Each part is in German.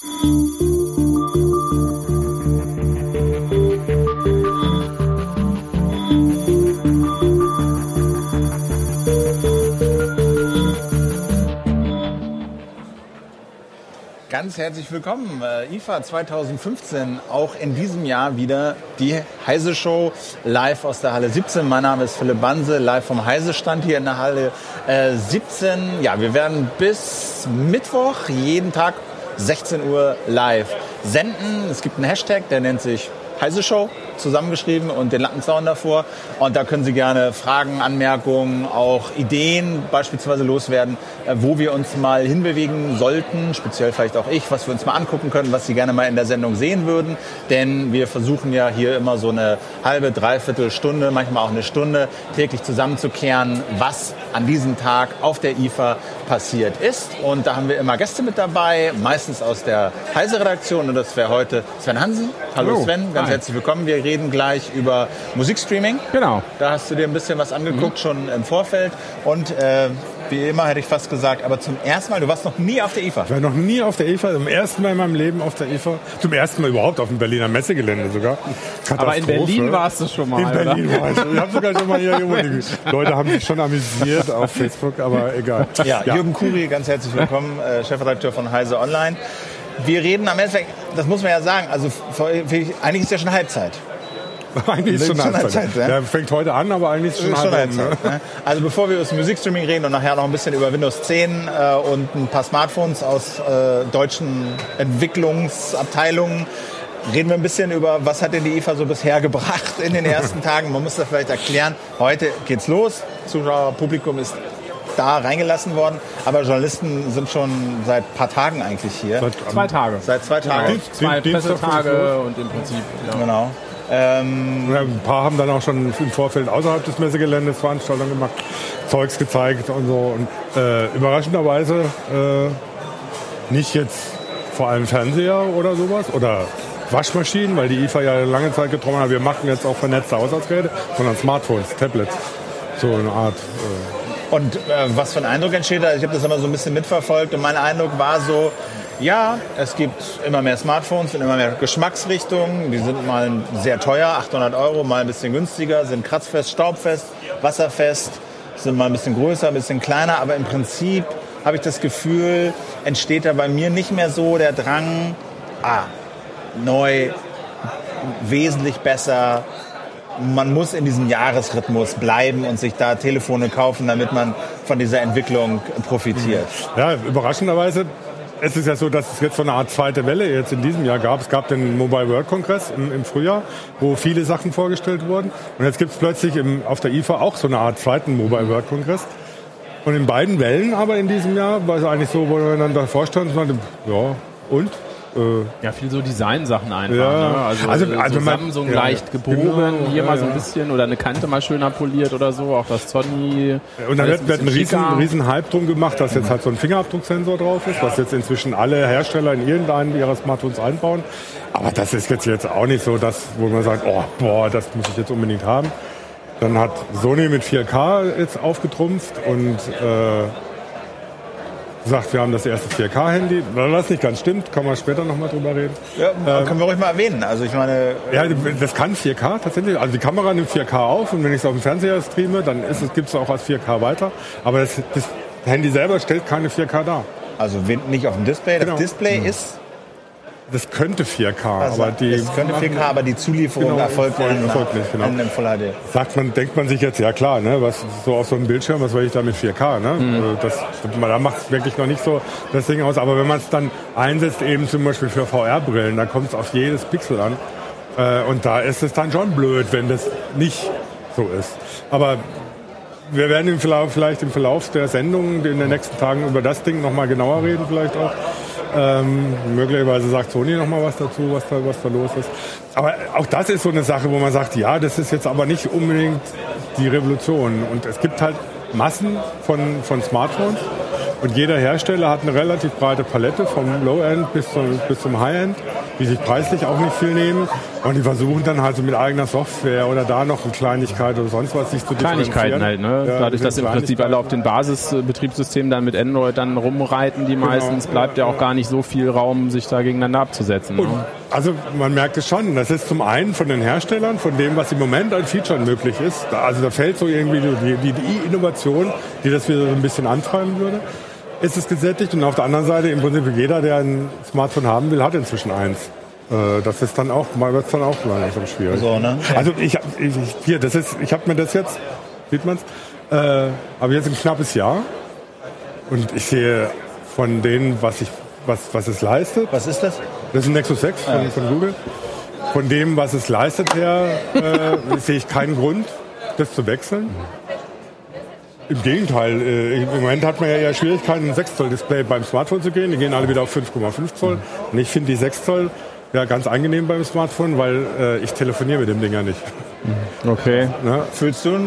Ganz herzlich willkommen. Äh, IFA 2015, auch in diesem Jahr wieder die Heise Show live aus der Halle 17. Mein Name ist Philipp Banse, live vom Heise Stand hier in der Halle äh, 17. Ja, wir werden bis Mittwoch jeden Tag 16 Uhr live senden. Es gibt einen Hashtag, der nennt sich Heise Show zusammengeschrieben und den Lattenzaun davor. Und da können Sie gerne Fragen, Anmerkungen, auch Ideen beispielsweise loswerden, äh, wo wir uns mal hinbewegen sollten, speziell vielleicht auch ich, was wir uns mal angucken können, was Sie gerne mal in der Sendung sehen würden. Denn wir versuchen ja hier immer so eine halbe, dreiviertel Stunde, manchmal auch eine Stunde täglich zusammenzukehren, was an diesem Tag auf der IFA passiert ist. Und da haben wir immer Gäste mit dabei, meistens aus der Heise-Redaktion. Und das wäre heute Sven Hansen. Hallo, Hallo. Sven, ganz Hi. herzlich willkommen. Wir reden gleich über Musikstreaming. Genau. Da hast du dir ein bisschen was angeguckt, mhm. schon im Vorfeld. Und äh, wie immer hätte ich fast gesagt, aber zum ersten Mal, du warst noch nie auf der IFA. Ich war noch nie auf der IFA, zum ersten Mal in meinem Leben auf der IFA. Zum ersten Mal überhaupt auf dem Berliner Messegelände sogar. Aber in Berlin warst du schon mal, In Berlin oder? war ich. Ich habe sogar schon mal hier die Leute haben sich schon amüsiert auf Facebook, aber egal. Ja, ja. Jürgen Kuri, ganz herzlich willkommen, äh, Chefredakteur von Heise Online. Wir reden am Endeffekt, das muss man ja sagen, also eigentlich ist ja schon Halbzeit. eigentlich ist schon, schon Halbzeit. Zeit, ja? fängt heute an, aber eigentlich ist schon, schon Halbzeit. Ne? Also bevor wir über das Musikstreaming reden und nachher noch ein bisschen über Windows 10 äh, und ein paar Smartphones aus äh, deutschen Entwicklungsabteilungen, reden wir ein bisschen über, was hat denn die IFA so bisher gebracht in den ersten Tagen. Man muss das vielleicht erklären. Heute geht's los. Zuschauerpublikum ist da reingelassen worden. Aber Journalisten sind schon seit ein paar Tagen eigentlich hier. Seit zwei Tage. Seit zwei Tagen. Ja, zwei Pressetage und im Prinzip. Ja. Genau. Ähm, ja, ein paar haben dann auch schon im Vorfeld außerhalb des Messegeländes Veranstaltungen gemacht, Zeugs gezeigt und so. Und äh, überraschenderweise äh, nicht jetzt vor allem Fernseher oder sowas oder Waschmaschinen, weil die IFA ja lange Zeit getroffen hat, wir machen jetzt auch vernetzte Haushaltsgeräte, sondern Smartphones, Tablets. So eine Art. Äh, und äh, was für ein Eindruck entsteht da? Ich habe das immer so ein bisschen mitverfolgt und mein Eindruck war so, ja, es gibt immer mehr Smartphones und immer mehr Geschmacksrichtungen. Die sind mal sehr teuer, 800 Euro, mal ein bisschen günstiger, sind kratzfest, staubfest, wasserfest, sind mal ein bisschen größer, ein bisschen kleiner, aber im Prinzip habe ich das Gefühl, entsteht da bei mir nicht mehr so der Drang, ah, neu, wesentlich besser, man muss in diesem Jahresrhythmus bleiben und sich da Telefone kaufen, damit man von dieser Entwicklung profitiert. Ja, überraschenderweise es ist ja so, dass es jetzt so eine Art zweite Welle jetzt in diesem Jahr gab. Es gab den Mobile World Congress im, im Frühjahr, wo viele Sachen vorgestellt wurden. Und jetzt gibt es plötzlich im, auf der IFA auch so eine Art zweiten Mobile World Congress. Und in beiden Wellen aber in diesem Jahr war es eigentlich so, wo man dann davor stand und sagte, ja, und? Äh, ja, viel so Design-Sachen einfach. Ja. Ne? Also, also, also so Samsung ja, leicht gebogen, genau, hier mal so ein bisschen oder eine Kante mal schöner poliert oder so. Auch das Sony. Und dann wird, wird ein riesen, riesen Hype drum gemacht, dass jetzt halt so ein Fingerabdrucksensor drauf ist, was jetzt inzwischen alle Hersteller in irgendeinen ihrer Smartphones einbauen. Aber das ist jetzt, jetzt auch nicht so das, wo man sagt, oh, boah, das muss ich jetzt unbedingt haben. Dann hat Sony mit 4K jetzt aufgetrumpft und äh, sagt, wir haben das erste 4K-Handy. Was nicht ganz stimmt, kann man später nochmal drüber reden. Ja, ähm, können wir ruhig mal erwähnen. Also ich meine... Ja, das kann 4K tatsächlich. Also die Kamera nimmt 4K auf und wenn ich es auf dem Fernseher streame, dann gibt es auch als 4K weiter. Aber das, das Handy selber stellt keine 4K dar. Also nicht auf dem Display. Das genau. Display mhm. ist das könnte 4K, also aber die. Es könnte 4K, aber die Zulieferung genau, erfolgt in, erfolglich, genau. in, Full HD. Sagt man, denkt man sich jetzt, ja klar, ne, was so auf so einem Bildschirm, was will ich da mit 4K, ne? Mhm. Also das, da macht es wirklich noch nicht so das Ding aus. Aber wenn man es dann einsetzt, eben zum Beispiel für VR-Brillen, dann kommt es auf jedes Pixel an. Äh, und da ist es dann schon blöd, wenn das nicht so ist. Aber wir werden im Verlauf, vielleicht im Verlauf der Sendung in den nächsten Tagen über das Ding nochmal genauer reden, vielleicht auch. Ähm, möglicherweise sagt Sony noch mal was dazu, was da, was da los ist. Aber auch das ist so eine Sache, wo man sagt, ja, das ist jetzt aber nicht unbedingt die Revolution. Und es gibt halt Massen von, von Smartphones. Und jeder Hersteller hat eine relativ breite Palette vom Low-End bis zum, bis zum High-End, die sich preislich auch nicht viel nehmen. Und die versuchen dann halt so mit eigener Software oder da noch eine Kleinigkeit oder sonst was sich zu Kleinigkeiten halt, ne? Ja, Dadurch, dass im Prinzip alle auf den Basisbetriebssystemen dann mit Android dann rumreiten, die meistens, genau. bleibt ja auch gar nicht so viel Raum, sich da gegeneinander abzusetzen. Ne? Also man merkt es schon, das ist zum einen von den Herstellern, von dem, was im Moment an Feature möglich ist. Also da fällt so irgendwie die, die, die Innovation, die das wieder so ein bisschen antreiben würde ist es gesättigt und auf der anderen Seite im Prinzip jeder, der ein Smartphone haben will, hat inzwischen eins. Äh, das ist dann auch, mal wird es dann auch langsam schwierig. So, ne? Also ich, ich, hier, das ist, ich habe mir das jetzt, sieht man's, äh, aber jetzt ein knappes Jahr und ich sehe von denen, was ich, was, was es leistet. Was ist das? Das ist ein Nexus 6 von, ja. von Google. Von dem, was es leistet her, äh, sehe ich keinen Grund, das zu wechseln. Im Gegenteil, äh, im Moment hat man ja Schwierigkeiten, ein 6 Zoll Display beim Smartphone zu gehen. Die gehen alle wieder auf 5,5 Zoll. Und ich finde die 6 Zoll ja, ganz angenehm beim Smartphone, weil äh, ich telefoniere mit dem Ding ja nicht. Okay. Ja. Fühlst du äh,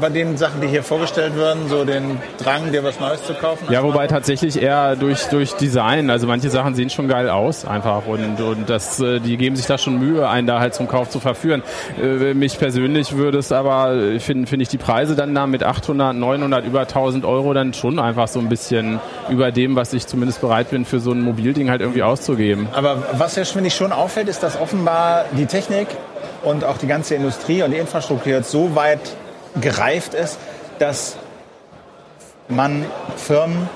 bei den Sachen, die hier vorgestellt werden, so den Drang, dir was Neues zu kaufen? Ja, wobei tatsächlich eher durch, durch Design. Also manche Sachen sehen schon geil aus einfach und, und das, äh, die geben sich da schon Mühe, einen da halt zum Kauf zu verführen. Äh, mich persönlich würde es aber, äh, finde find ich die Preise dann da mit 800, 900, über 1000 Euro dann schon einfach so ein bisschen über dem, was ich zumindest bereit bin, für so ein Mobilding halt irgendwie auszugeben. Aber was ja, finde ich, schon auffällt, ist, dass offenbar die Technik und auch die ganze Industrie und die Infrastruktur jetzt so weit gereift ist, dass man Firmen,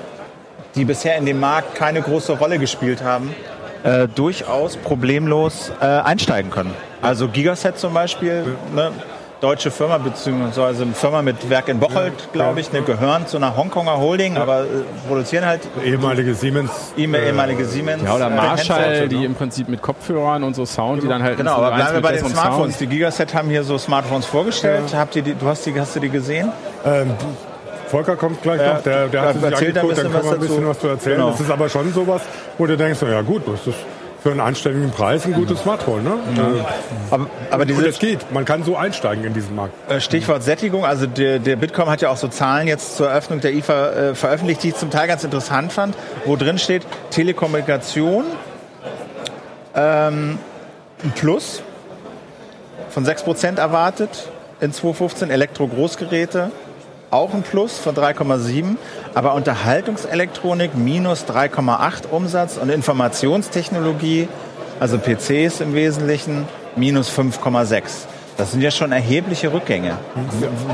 die bisher in dem Markt keine große Rolle gespielt haben, äh, durchaus problemlos äh, einsteigen können. Also Gigaset zum Beispiel, ne, deutsche Firma, beziehungsweise eine Firma mit Werk in Bocholt, glaube ich, ne, gehören zu einer Hongkonger Holding, aber äh, produzieren halt. Ehemalige Siemens. Ehemalige Siemens. Ja, oder äh, Marshall, die im Prinzip mit Kopfhörern und so Sound, die dann halt. Genau, aber bleiben wir bei den Smartphones. Sound. Die Gigaset haben hier so Smartphones vorgestellt. Ja. Habt ihr die, du hast die, hast du die gesehen? Ähm, Volker kommt gleich ja, noch, der, der hat sich angeguckt, dann kann man ein bisschen was zu erzählen. Genau. Das ist aber schon sowas, wo du denkst, ja gut, das ist für einen anständigen Preis ein gutes Smartphone. Ne? Mhm. Aber, aber diese, es geht, man kann so einsteigen in diesen Markt. Äh, Stichwort Sättigung, also der, der Bitkom hat ja auch so Zahlen jetzt zur Eröffnung der IFA äh, veröffentlicht, die ich zum Teil ganz interessant fand, wo drin steht, Telekommunikation ähm, ein Plus von 6% erwartet in 2015, Elektro-Großgeräte auch ein Plus von 3,7, aber Unterhaltungselektronik minus 3,8 Umsatz und Informationstechnologie, also PCs im Wesentlichen, minus 5,6. Das sind ja schon erhebliche Rückgänge.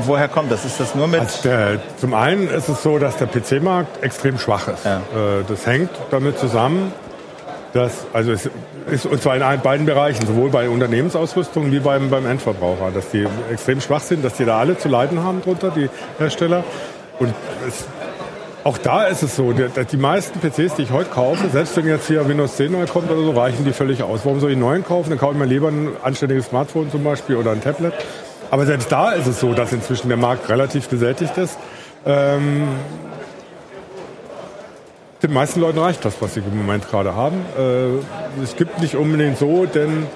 Woher kommt das? Ist das nur mit... Also der, zum einen ist es so, dass der PC-Markt extrem schwach ist. Ja. Äh, das hängt damit zusammen, dass, also es ist, und zwar in beiden Bereichen, sowohl bei Unternehmensausrüstung wie beim, beim Endverbraucher, dass die extrem schwach sind, dass die da alle zu leiden haben drunter, die Hersteller. Und es, auch da ist es so, die, die, meisten PCs, die ich heute kaufe, selbst wenn jetzt hier Windows 10 neu kommt oder so, reichen die völlig aus. Warum soll ich einen neuen kaufen? Dann kaufe ich mir lieber ein anständiges Smartphone zum Beispiel oder ein Tablet. Aber selbst da ist es so, dass inzwischen der Markt relativ gesättigt ist. Ähm, den meisten Leuten reicht das, was sie im Moment gerade haben. Äh, es gibt nicht unbedingt so den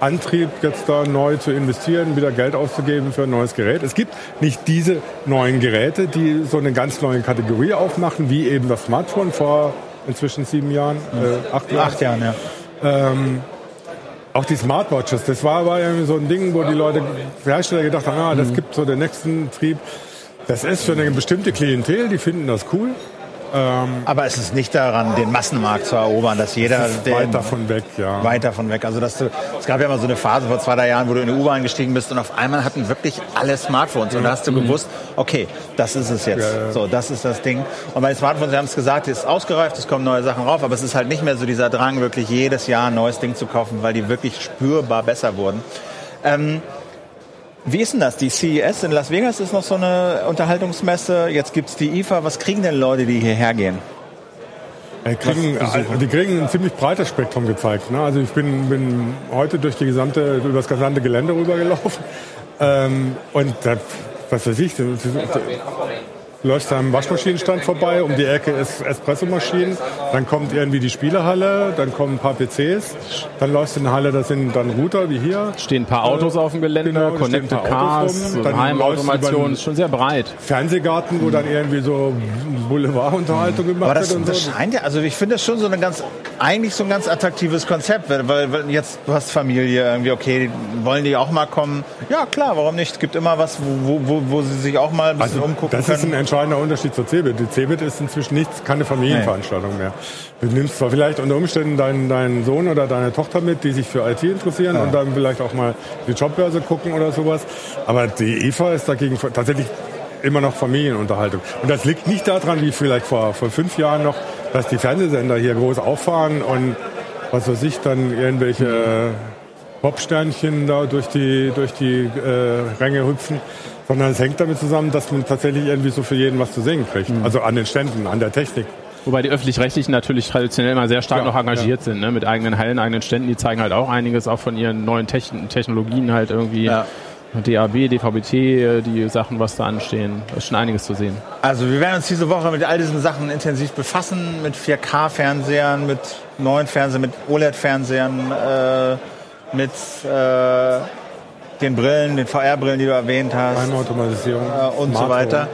Antrieb, jetzt da neu zu investieren, wieder Geld auszugeben für ein neues Gerät. Es gibt nicht diese neuen Geräte, die so eine ganz neue Kategorie aufmachen, wie eben das Smartphone vor inzwischen sieben Jahren, äh, acht Jahren. Acht Jahren, ja. Ähm, auch die Smartwatches, das war aber irgendwie so ein Ding, wo die Leute, die Hersteller gedacht haben, ah, das mhm. gibt so den nächsten Trieb. Das ist für eine bestimmte Klientel, die finden das cool. Ähm, Aber es ist nicht daran, den Massenmarkt zu erobern, dass jeder... Ist weit davon weg, ja. Weit davon weg. Also dass du, es gab ja mal so eine Phase vor zwei, drei Jahren, wo du in die U-Bahn gestiegen bist und auf einmal hatten wirklich alle Smartphones. Und da hast du mhm. gewusst, okay, das ist es jetzt. Ja, ja. So, das ist das Ding. Und bei den Smartphones, Sie haben es gesagt, ist ausgereift, es kommen neue Sachen rauf, aber es ist halt nicht mehr so dieser Drang, wirklich jedes Jahr ein neues Ding zu kaufen, weil die wirklich spürbar besser wurden. Ähm, wie ist denn das? Die CES in Las Vegas ist noch so eine Unterhaltungsmesse. Jetzt gibt es die IFA. Was kriegen denn Leute, die hierher gehen? Die kriegen, die kriegen ein ziemlich breites Spektrum gezeigt. Ne? Also ich bin, bin heute durch die gesamte, über das gesamte Gelände rübergelaufen. Ähm, und da, was weiß ich, Du läufst am Waschmaschinenstand vorbei, um die Ecke ist Espressomaschinen, dann kommt irgendwie die Spielehalle, dann kommen ein paar PCs, dann läufst du in eine Halle, da sind dann Router wie hier. Stehen ein paar Autos auf dem Gelände, Genau, Connected ein Cars, rum, dann Heimautomation, ist schon sehr breit. Fernsehgarten, wo dann irgendwie so Boulevardunterhaltung gemacht Aber das, wird und das so. scheint ja, also ich finde das schon so eine ganz, eigentlich so ein ganz attraktives Konzept, weil, weil, jetzt, du hast Familie irgendwie, okay, wollen die auch mal kommen? Ja, klar, warum nicht? Es gibt immer was, wo, wo, wo sie sich auch mal ein bisschen Also, umgucken das ist ein können. Entscheidender Unterschied zur CeBIT. Die CeBIT ist inzwischen nichts, keine Familienveranstaltung mehr. Du nimmst zwar vielleicht unter Umständen deinen, deinen Sohn oder deine Tochter mit, die sich für IT interessieren und dann vielleicht auch mal die Jobbörse gucken oder sowas. Aber die IFA ist dagegen tatsächlich immer noch Familienunterhaltung. Und das liegt nicht daran, wie vielleicht vor, vor fünf Jahren noch, dass die Fernsehsender hier groß auffahren und was weiß ich, dann irgendwelche äh, Popsternchen da durch die, durch die äh, Ränge hüpfen, sondern es hängt damit zusammen, dass man tatsächlich irgendwie so für jeden was zu singen kriegt. Also an den Ständen, an der Technik. Wobei die Öffentlich-Rechtlichen natürlich traditionell immer sehr stark Ja, noch engagiert sind, ne? mit eigenen Hallen, eigenen Ständen. Die zeigen halt auch einiges, auch von ihren neuen Techn Technologien halt irgendwie. Ja. DAB, DVB-T, äh, die Sachen, was da anstehen. Da ist schon einiges zu sehen. Also wir werden uns diese Woche mit all diesen Sachen intensiv befassen, mit 4K-Fernsehern, mit neuen Fernsehern, mit OLED-Fernsehern, äh, mit äh, den Brillen, den VR-Brillen, die du erwähnt hast. Heimautomatisierung. äh, und so Smart weiter. Home.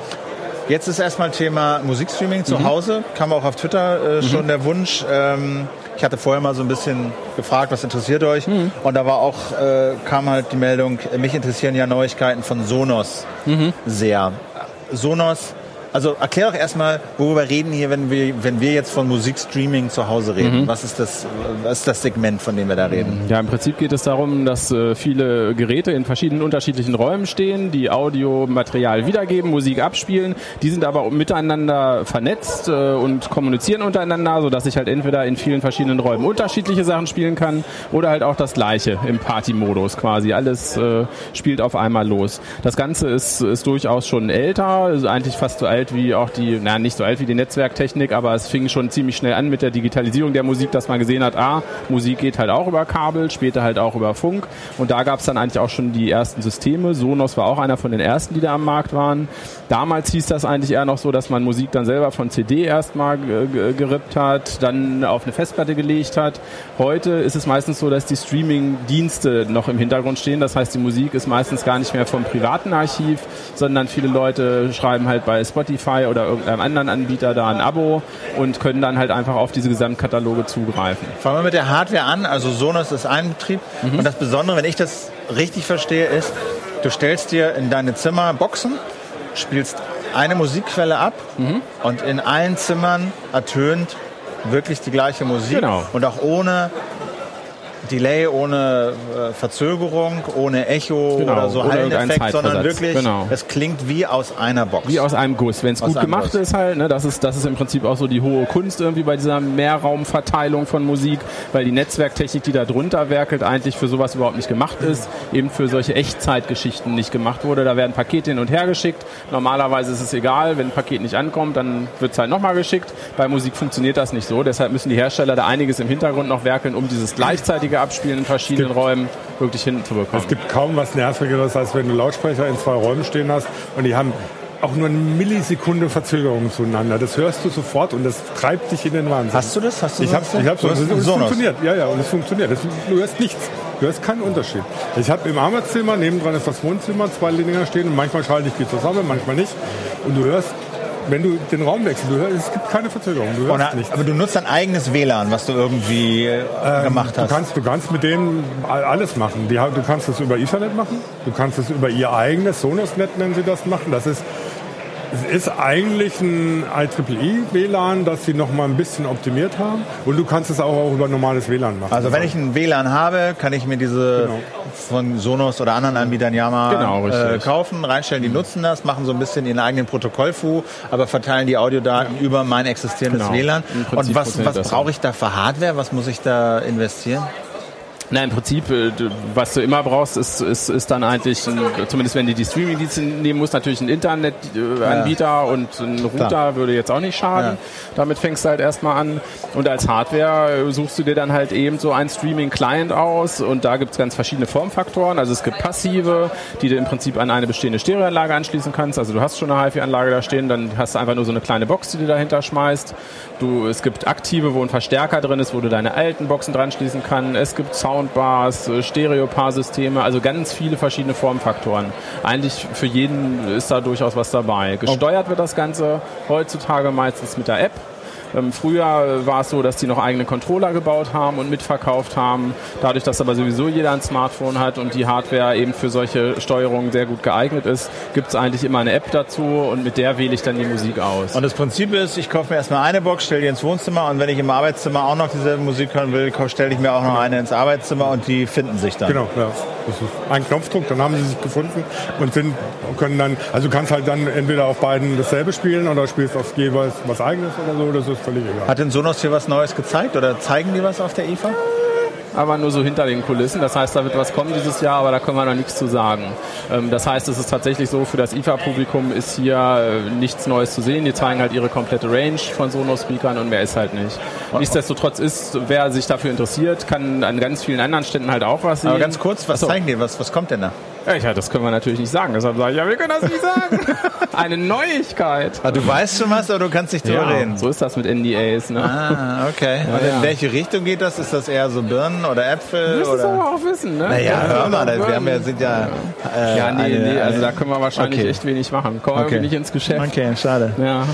Jetzt ist erstmal Thema Musikstreaming zu Hause. Kam auch auf Twitter äh, schon der Wunsch. Ähm, ich hatte vorher mal so ein bisschen gefragt, was interessiert euch? Und da war auch, äh, kam halt die Meldung, mich interessieren ja Neuigkeiten von Sonos sehr. Sonos, also erklär doch erstmal, worüber reden hier, wenn wir, wenn wir jetzt von Musikstreaming zu Hause reden. Was, ist das, was ist das Segment, von dem wir da reden? Ja, im Prinzip geht es darum, dass äh, viele Geräte in verschiedenen unterschiedlichen Räumen stehen, die Audiomaterial wiedergeben, Musik abspielen. Die sind aber miteinander vernetzt äh, und kommunizieren untereinander, sodass ich halt entweder in vielen verschiedenen Räumen unterschiedliche Sachen spielen kann oder halt auch das gleiche im Party-Modus quasi. Alles äh, spielt auf einmal los. Das Ganze ist, ist durchaus schon älter, ist eigentlich fast so alt wie auch die, na nicht so alt wie die Netzwerktechnik, aber es fing schon ziemlich schnell an mit der Digitalisierung der Musik, dass man gesehen hat, ah, Musik geht halt auch über Kabel, später halt auch über Funk. Und da gab es dann eigentlich auch schon die ersten Systeme. Sonos war auch einer von den ersten, die da am Markt waren. Damals hieß das eigentlich eher noch so, dass man Musik dann selber von CD erstmal ge- ge- gerippt hat, dann auf eine Festplatte gelegt hat. Heute ist es meistens so, dass die Streaming-Dienste noch im Hintergrund stehen. Das heißt, die Musik ist meistens gar nicht mehr vom privaten Archiv, sondern viele Leute schreiben halt bei Spotify oder irgendeinem anderen Anbieter da ein Abo und können dann halt einfach auf diese Gesamtkataloge zugreifen. Fangen wir mit der Hardware an. Also Sonos ist ein Betrieb. Und das Besondere, wenn ich das richtig verstehe, ist, du stellst dir in deine Zimmer Boxen, spielst eine Musikquelle ab und in allen Zimmern ertönt wirklich die gleiche Musik. Genau. Und auch ohne Delay, ohne äh, Verzögerung, ohne Echo Genau, oder so Halleneffekt, sondern wirklich, Genau. es klingt wie aus einer Box. Wie aus einem Guss. Wenn es gut gemacht Guss. ist halt, ne, das ist, das ist im Prinzip auch so die hohe Kunst irgendwie bei dieser Mehrraumverteilung von Musik, weil die Netzwerktechnik, die da drunter werkelt, eigentlich für sowas überhaupt nicht gemacht ist, eben für solche Echtzeitgeschichten nicht gemacht wurde. Da werden Pakete hin und her geschickt. Normalerweise ist es egal, wenn ein Paket nicht ankommt, dann wird es halt nochmal geschickt. Bei Musik funktioniert das nicht so. Deshalb müssen die Hersteller da einiges im Hintergrund noch werkeln, um dieses gleichzeitige Abspielen in verschiedenen Räumen wirklich hinzubekommen. Es gibt kaum was Nervigeres, als wenn du Lautsprecher in zwei Räumen stehen hast und die haben auch nur eine Millisekunde Verzögerung zueinander. Das hörst du sofort und das treibt dich in den Wahnsinn. Hast du das? Hast du Ich habe ich hab so, Du hast und es funktioniert. Ja, ja, und es funktioniert. Das, du hörst nichts. Du hörst keinen Unterschied. Ich habe im Arbeitszimmer, nebendran ist das Wohnzimmer, zwei Dinger stehen und manchmal schalte ich die zusammen, manchmal nicht. Und du hörst, wenn du den Raum wechselst, du hörst, es gibt keine Verzögerung. Du hörst nichts. aber du nutzt dein eigenes WLAN, was du irgendwie äh, gemacht Du hast. kannst, du kannst mit denen all- alles machen. Die, du kannst es über Ethernet machen. Du kannst es über ihr eigenes Sonos-Net, nennen sie das, machen. Das ist, es ist eigentlich ein IEEE-WLAN, das sie noch mal ein bisschen optimiert haben. Und du kannst es auch, über normales WLAN machen. Also wenn ich ein WLAN habe, kann ich mir diese Genau. von Sonos oder anderen Anbietern ja mal Genau, äh, kaufen, reinstellen. Die nutzen das, machen so ein bisschen ihren eigenen Protokollfu, aber verteilen die Audiodaten über mein existierendes Genau. WLAN. Und was, was brauche ich da für Hardware? Was muss ich da investieren? Na, im Prinzip, äh, was du immer brauchst, ist, ist, ist dann eigentlich, ein, zumindest wenn du die Streaming-Dienste nehmen musst, natürlich ein Internetanbieter ja. und ein Router Klar. würde jetzt auch nicht schaden. Ja. Damit fängst du halt erstmal an. Und als Hardware äh, suchst du dir dann halt eben so einen Streaming-Client aus und da gibt es ganz verschiedene Formfaktoren. Also es gibt passive, die du im Prinzip an eine bestehende Stereoanlage anschließen kannst. Also du hast schon eine HiFi-Anlage da stehen, dann hast du einfach nur so eine kleine Box, die du dahinter schmeißt. Du, es gibt aktive, wo ein Verstärker drin ist, wo du deine alten Boxen dran schließen kannst. Es gibt Sound Soundbars, äh, Stereopaarsysteme, also ganz viele verschiedene Formfaktoren. Eigentlich für jeden ist da durchaus was dabei. Gesteuert wird das Ganze heutzutage meistens mit der App. Ähm, früher war es so, dass die noch eigene Controller gebaut haben und mitverkauft haben. Dadurch, dass aber sowieso jeder ein Smartphone hat und die Hardware eben für solche Steuerungen sehr gut geeignet ist, gibt es eigentlich immer eine App dazu und mit der wähle ich dann die Musik aus. Und das Prinzip ist, ich kaufe mir erstmal eine Box, stelle die ins Wohnzimmer und wenn ich im Arbeitszimmer auch noch diese Musik hören will, stelle ich mir auch noch eine ins Arbeitszimmer und die finden sich dann. Genau, ja. Das ist ein Knopfdruck, dann haben sie sich gefunden und sind, können dann, also du kannst halt dann entweder auf beiden dasselbe spielen oder spielst auf jeweils was eigenes oder so, das ist völlig egal. Hat denn Sonos hier was Neues gezeigt oder zeigen die was auf der IFA? aber nur so hinter den Kulissen. Das heißt, da wird was kommen dieses Jahr, aber da können wir noch nichts zu sagen. Ähm, das heißt, es ist tatsächlich so, für das IFA-Publikum ist hier äh, nichts Neues zu sehen. Die zeigen halt ihre komplette Range von Sonos-Speakern und mehr ist halt nicht. Nichtsdestotrotz ist, wer sich dafür interessiert, kann an ganz vielen anderen Ständen halt auch was sehen. Aber ganz kurz, was Achso. zeigen die? Was, was kommt denn da? Ja, das können wir natürlich nicht sagen. Deshalb sage ich, ja, wir können das nicht sagen. Eine Neuigkeit. Ah, du weißt schon was, aber du kannst nicht drüber ja, reden. So ist das mit NDAs. Ne? Ah, okay. Ja, Und in ja. welche Richtung geht das? Ist das eher so Birnen oder Äpfel? Du oder? aber auch wissen, ne? Naja, hör mal, das, wir haben ja, sind ja... Äh, ja, nee, eine, nee, also da können wir wahrscheinlich okay. echt wenig machen. Kommen wir okay. nicht ins Geschäft. Okay, schade. Ja.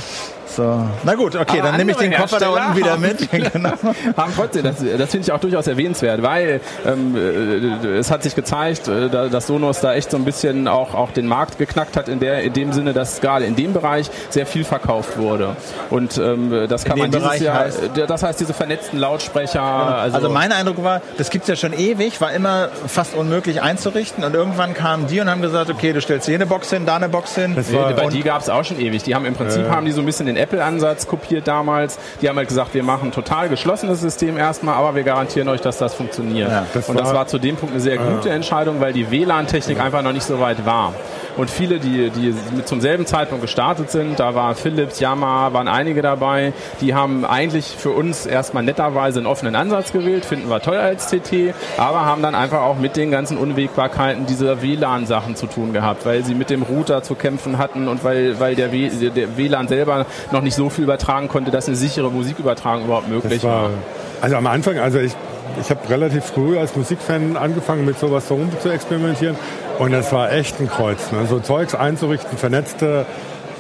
So. Na gut, okay, Aber dann nehme ich den Koffer da unten wieder mit. genau. haben trotzdem, das, das finde ich auch durchaus erwähnenswert, weil ähm, äh, es hat sich gezeigt, äh, dass Sonos da echt so ein bisschen auch, auch den Markt geknackt hat, in, der, in dem Sinne, dass gerade in dem Bereich sehr viel verkauft wurde. Und ähm, das kann man dieses Bereich Jahr, heißt, äh, das heißt diese vernetzten Lautsprecher. Also, also mein Eindruck war, das gibt es ja schon ewig, war immer fast unmöglich einzurichten und irgendwann kamen die und haben gesagt, okay, du stellst hier eine Box hin, da eine Box hin. Das war, bei die gab es auch schon ewig. Die haben im Prinzip äh, haben die so ein bisschen den App Apple-Ansatz kopiert damals. Die haben halt gesagt, wir machen ein total geschlossenes System erstmal, aber wir garantieren euch, dass das funktioniert. Ja, das und das war zu dem Punkt eine sehr gute Entscheidung, weil die WLAN-Technik einfach noch nicht so weit war. Und viele, die, die zum selben Zeitpunkt gestartet sind, da war Philips, Yamaha, waren einige dabei, die haben eigentlich für uns erstmal netterweise einen offenen Ansatz gewählt, finden wir toll als CT, aber haben dann einfach auch mit den ganzen Unwägbarkeiten dieser WLAN-Sachen zu tun gehabt, weil sie mit dem Router zu kämpfen hatten und weil, weil der, w, der WLAN selber noch nicht so viel übertragen konnte, dass eine sichere Musikübertragung überhaupt möglich war, war. Also am Anfang, also ich ich habe relativ früh als Musikfan angefangen, mit sowas herum zu experimentieren. Und das war echt ein Kreuz. Ne? So Zeugs einzurichten, vernetzte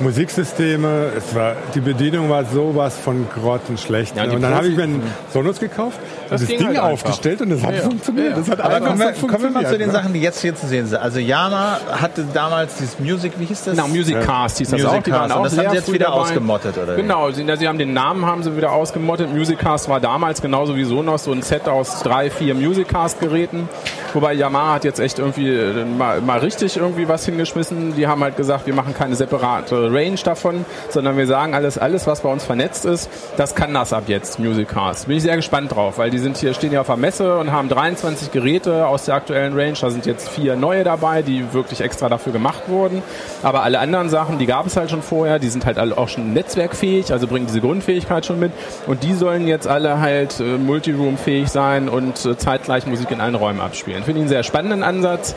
Musiksysteme. Es war, die Bedienung war sowas von grottenschlecht. Ja, ne? Und dann habe ich mir einen Sonos gekauft, das, das Ding halt aufgestellt und das hat ja, funktioniert. Das hat Aber kommen wir, kommen wir mal zu den ne? Sachen, die jetzt hier zu sehen sind. Also Yama hatte damals dieses Music, wie hieß das? Genau, Music Cast hieß das Music auch. Die waren auch das haben sie jetzt wieder dabei. ausgemottet, oder? Genau, sie, sie, haben den Namen haben sie wieder ausgemottet. Music Cast war damals genauso wie Sonos so ein Set aus drei, vier Music Cast Geräten. Wobei Yamaha hat jetzt echt irgendwie äh, mal, mal richtig irgendwie was hingeschmissen. Die haben halt gesagt, wir machen keine separate Range davon, sondern wir sagen alles, alles, was bei uns vernetzt ist, das kann das ab jetzt, Music Cast. Bin ich sehr gespannt drauf, weil die sind hier, stehen hier auf der Messe und haben 23 Geräte aus der aktuellen Range. Da sind jetzt vier neue dabei, die wirklich extra dafür gemacht wurden. Aber alle anderen Sachen, die gab es halt schon vorher, die sind halt alle auch schon netzwerkfähig, also bringen diese Grundfähigkeit schon mit. Und die sollen jetzt alle halt äh, Multiroom-fähig sein und äh, zeitgleich Musik in allen Räumen abspielen. Finde ich einen sehr spannenden Ansatz.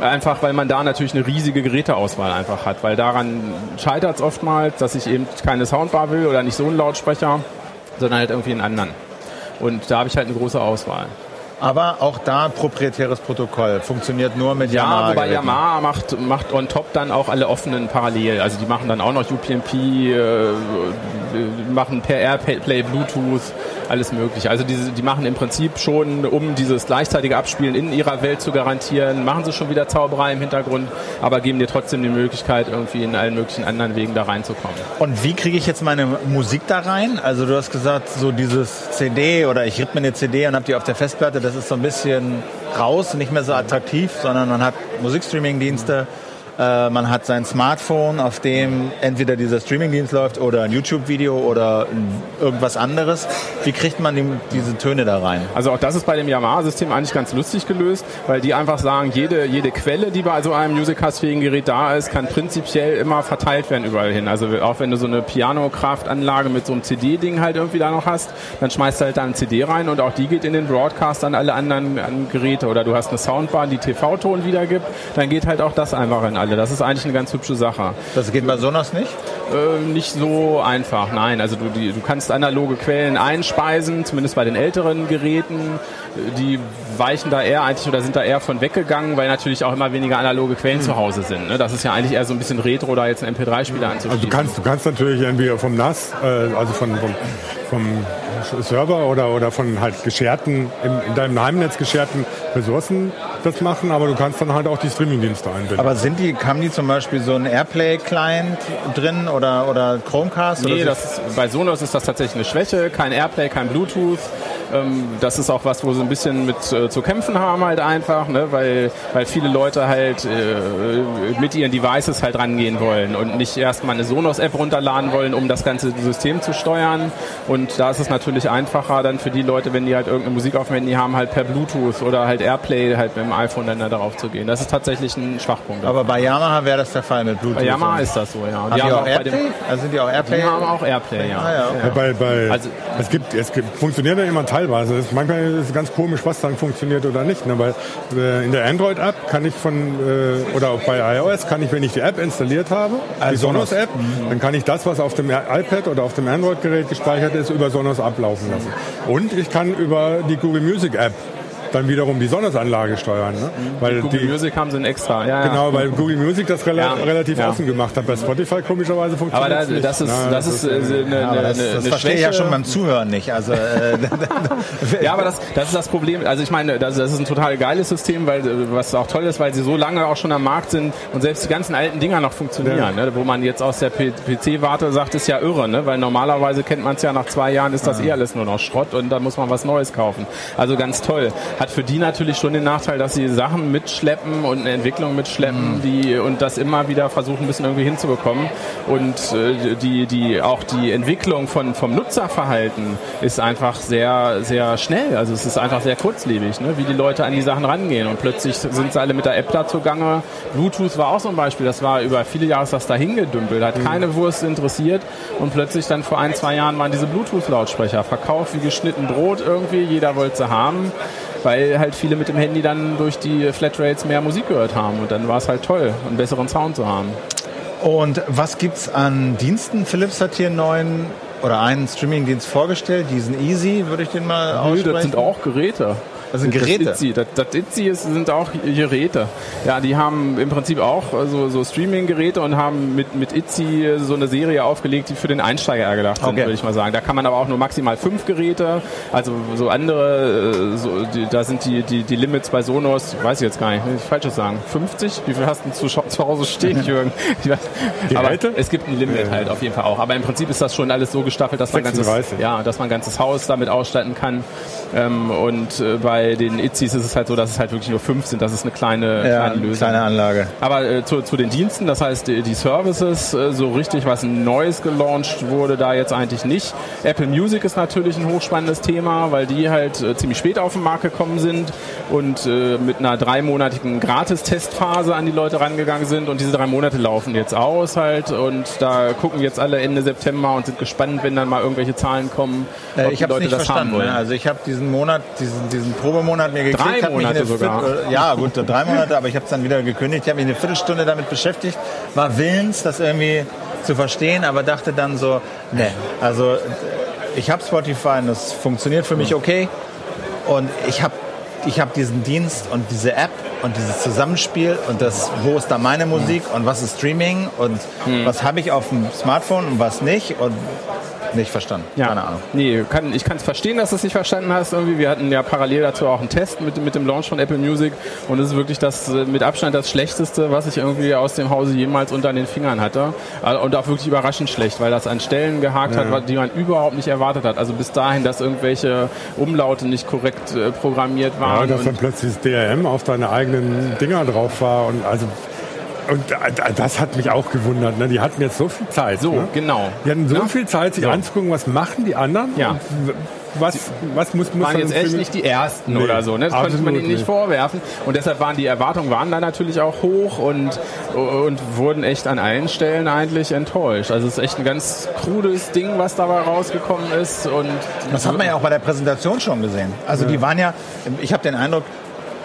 Einfach weil man da natürlich eine riesige Geräteauswahl einfach hat, weil daran scheitert es oftmals, dass ich eben keine Soundbar will oder nicht so einen Lautsprecher, sondern halt irgendwie einen anderen. Und da habe ich halt eine große Auswahl. Aber auch da proprietäres Protokoll. Funktioniert nur mit Yamaha. Ja, wobei Yamaha macht, macht on top dann auch alle offenen parallel. Also die machen dann auch noch UPnP, äh, machen per Airplay, Bluetooth, alles mögliche. Also die, die machen im Prinzip schon, um dieses gleichzeitige Abspielen in ihrer Welt zu garantieren, machen sie schon wieder Zauberei im Hintergrund, aber geben dir trotzdem die Möglichkeit, irgendwie in allen möglichen anderen Wegen da reinzukommen. Und wie kriege ich jetzt meine Musik da rein? Also du hast gesagt, so dieses CD oder ich rippe mir eine CD und habe die auf der Festplatte, das ist so ein bisschen raus, nicht mehr so attraktiv, sondern man hat Musikstreaming-Dienste. Äh, man hat sein Smartphone, auf dem entweder dieser Streamingdienst läuft oder ein YouTube-Video oder irgendwas anderes. Wie kriegt man die, diese Töne da rein? Also auch das ist bei dem Yamaha-System eigentlich ganz lustig gelöst, weil die einfach sagen, jede, jede Quelle, die bei so einem Musicast-fähigen Gerät da ist, kann prinzipiell immer verteilt werden überall hin. Also auch wenn du so eine Piano-Kraftanlage mit so einem CD-Ding halt irgendwie da noch hast, dann schmeißt du halt da eine CD rein und auch die geht in den Broadcast an alle anderen an Geräte. Oder du hast eine Soundbar, die TV-Ton wiedergibt, dann geht halt auch das einfach in alle. Das ist eigentlich eine ganz hübsche Sache. Das geht bei Sonos nicht? Äh, nicht so einfach, nein. Also du, die, du kannst analoge Quellen einspeisen, zumindest bei den älteren Geräten. Die weichen da eher eigentlich oder sind da eher von weggegangen, weil natürlich auch immer weniger analoge Quellen hm. zu Hause sind. Ne? Das ist ja eigentlich eher so ein bisschen Retro, da jetzt einen MP3-Spieler anzuschließen. Also du kannst, du kannst natürlich irgendwie vom NAS, äh, also von, vom, vom Server oder, oder von halt gescherten, in, in deinem Heimnetz gescherten Ressourcen das machen, aber du kannst dann halt auch die Streamingdienste einbinden. Aber sind die, haben die zum Beispiel so einen Airplay-Client drin oder, oder Chromecast? Nee, oder das ist, bei Sonos ist das tatsächlich eine Schwäche. Kein Airplay, kein Bluetooth. Ähm, das ist auch was, wo sie ein bisschen mit äh, zu kämpfen haben halt einfach, ne? weil, weil viele Leute halt äh, mit ihren Devices halt rangehen wollen und nicht erstmal eine Sonos-App runterladen wollen, um das ganze System zu steuern. Und da ist es natürlich einfacher dann für die Leute, wenn die halt irgendeine Musik auf dem Handy haben, halt per Bluetooth oder halt Airplay halt mit dem iPhone dann da darauf zu gehen. Das ist tatsächlich ein Schwachpunkt. Aber bei Yamaha wäre das der Fall mit Bluetooth. Bei Yamaha ist das so, ja. Und haben die, die haben auch Airplay? Also sind die auch Airplay? Die haben auch Airplay, ja. Ah, ja, okay. ja. Bei, bei, also, es gibt, es gibt, funktioniert ja immer teilweise. Es, manchmal ist es ganz komisch, was dann funktioniert oder nicht. Ne? Weil äh, in der Android-App kann ich von, äh, oder auch bei iOS kann ich, wenn ich die App installiert habe, also die Sonos-App, mhm. dann kann ich das, was auf dem iPad oder auf dem Android-Gerät gespeichert ist, über Sonos ablaufen lassen. Und ich kann über die Google Music App dann wiederum die Sonnesanlage steuern. Ne? Weil Google die, Music haben sie ein extra. Ja, genau, weil Google Music das rela ja, relativ ja. offen gemacht hat. Bei Spotify komischerweise funktioniert aber da, nicht. Das ist, Na, das, das ist, äh, eine, eine, das, das eine verstehe ich ja schon beim Zuhören nicht. Also, äh, ja, aber das, das ist das Problem. Also ich meine, das, das ist ein total geiles System, weil was auch toll ist, weil sie so lange auch schon am Markt sind und selbst die ganzen alten Dinger noch funktionieren. Ja. Ne? Wo man jetzt aus der PC-Warte sagt, ist ja irre, ne? weil normalerweise kennt man es ja nach zwei Jahren ist das eh alles nur noch Schrott und dann muss man was Neues kaufen. Also ganz toll. Hat für die natürlich schon den Nachteil, dass sie Sachen mitschleppen und eine Entwicklung mitschleppen, mhm. die und das immer wieder versuchen ein bisschen irgendwie hinzubekommen. Und äh, die, die auch die Entwicklung von vom Nutzerverhalten ist einfach sehr, sehr schnell. Also es ist einfach sehr kurzlebig, ne? wie die Leute an die Sachen rangehen. Und plötzlich sind sie alle mit der App da zugange. Bluetooth war auch so ein Beispiel, das war über viele Jahre das dahin gedümpelt, hat mhm. keine Wurst interessiert und plötzlich dann vor ein, zwei Jahren waren diese Bluetooth-Lautsprecher verkauft wie geschnitten Brot irgendwie, jeder wollte sie haben weil halt viele mit dem Handy dann durch die Flatrates mehr Musik gehört haben und dann war es halt toll, einen besseren Sound zu haben. Und was gibt's an Diensten? Philips hat hier einen neuen oder einen Streaming-Dienst vorgestellt, diesen Easy, würde ich den mal aussprechen. das sind auch Geräte. Das sind Geräte. Das Itzy, das, das Itzy ist, sind auch Geräte. Ja, die haben im Prinzip auch so, so Streaming-Geräte und haben mit, mit Itzy so eine Serie aufgelegt, die für den Einsteiger gedacht sind, okay. würde ich mal sagen. Da kann man aber auch nur maximal fünf Geräte, also so andere, äh, so, die, da sind die, die, die Limits bei Sonos, weiß ich jetzt gar nicht, ich falsches sagen, 50? Wie viel hast du zu, zu Hause stehen, Jürgen? aber es gibt ein Limit halt auf jeden Fall auch. Aber im Prinzip ist das schon alles so gestaffelt, dass man, ganzes, ja, dass man ein ganzes Haus damit ausstatten kann. Ähm, und äh, bei den Itzis ist es halt so, dass es halt wirklich nur fünf sind. Das ist eine kleine, ja, kleine Lösung. Kleine Anlage. Aber äh, zu, zu den Diensten, das heißt die, die Services, äh, so richtig was Neues gelauncht wurde da jetzt eigentlich nicht. Apple Music ist natürlich ein hochspannendes Thema, weil die halt äh, ziemlich spät auf den Markt gekommen sind und äh, mit einer dreimonatigen Gratis-Testphase an die Leute rangegangen sind und diese drei Monate laufen jetzt aus halt und da gucken jetzt alle Ende September und sind gespannt, wenn dann mal irgendwelche Zahlen kommen, äh, ob ich die Leute das verstanden. haben wollen. Ne? Also ich habe diesen Monat, diesen, diesen Probemonat mir gekriegt. Drei Monate sogar. Viertel, ja, gut, drei Monate, aber ich habe es dann wieder gekündigt. Ich habe mich eine Viertelstunde damit beschäftigt, war willens, das irgendwie zu verstehen, aber dachte dann so, ne, also ich habe Spotify und das funktioniert für mich okay und ich habe ich habe diesen Dienst und diese App und dieses Zusammenspiel und das, wo ist da meine Musik und was ist Streaming und hm. was habe ich auf dem Smartphone und was nicht und nicht verstanden. Ja. Keine Ahnung. Nee, kann, ich kann es verstehen, dass du es nicht verstanden hast. Irgendwie. Wir hatten ja parallel dazu auch einen Test mit, mit dem Launch von Apple Music und es ist wirklich das äh, mit Abstand das Schlechteste, was ich irgendwie aus dem Hause jemals unter den Fingern hatte. Und auch wirklich überraschend schlecht, weil das an Stellen gehakt ja. hat, die man überhaupt nicht erwartet hat. Also bis dahin, dass irgendwelche Umlaute nicht korrekt äh, programmiert waren. Ja, dass dann plötzlich das DRM auf deine eigenen Dinger drauf war und also und das hat mich auch gewundert. Ne? Die hatten jetzt so viel Zeit. So, ne? genau. Die hatten so Ja. viel Zeit, sich So. anzugucken, was machen die anderen. Ja. Was, was muss, muss waren jetzt echt nicht die ersten Nee, oder so. Ne? Das konnte man ihnen nicht nicht. vorwerfen. Und deshalb waren die Erwartungen waren da natürlich auch hoch und, und wurden echt an allen Stellen eigentlich enttäuscht. Also es ist echt ein ganz krudes Ding, was dabei rausgekommen ist. Und Das hat man ja auch bei der Präsentation schon gesehen. Also die waren ja, ich habe den Eindruck,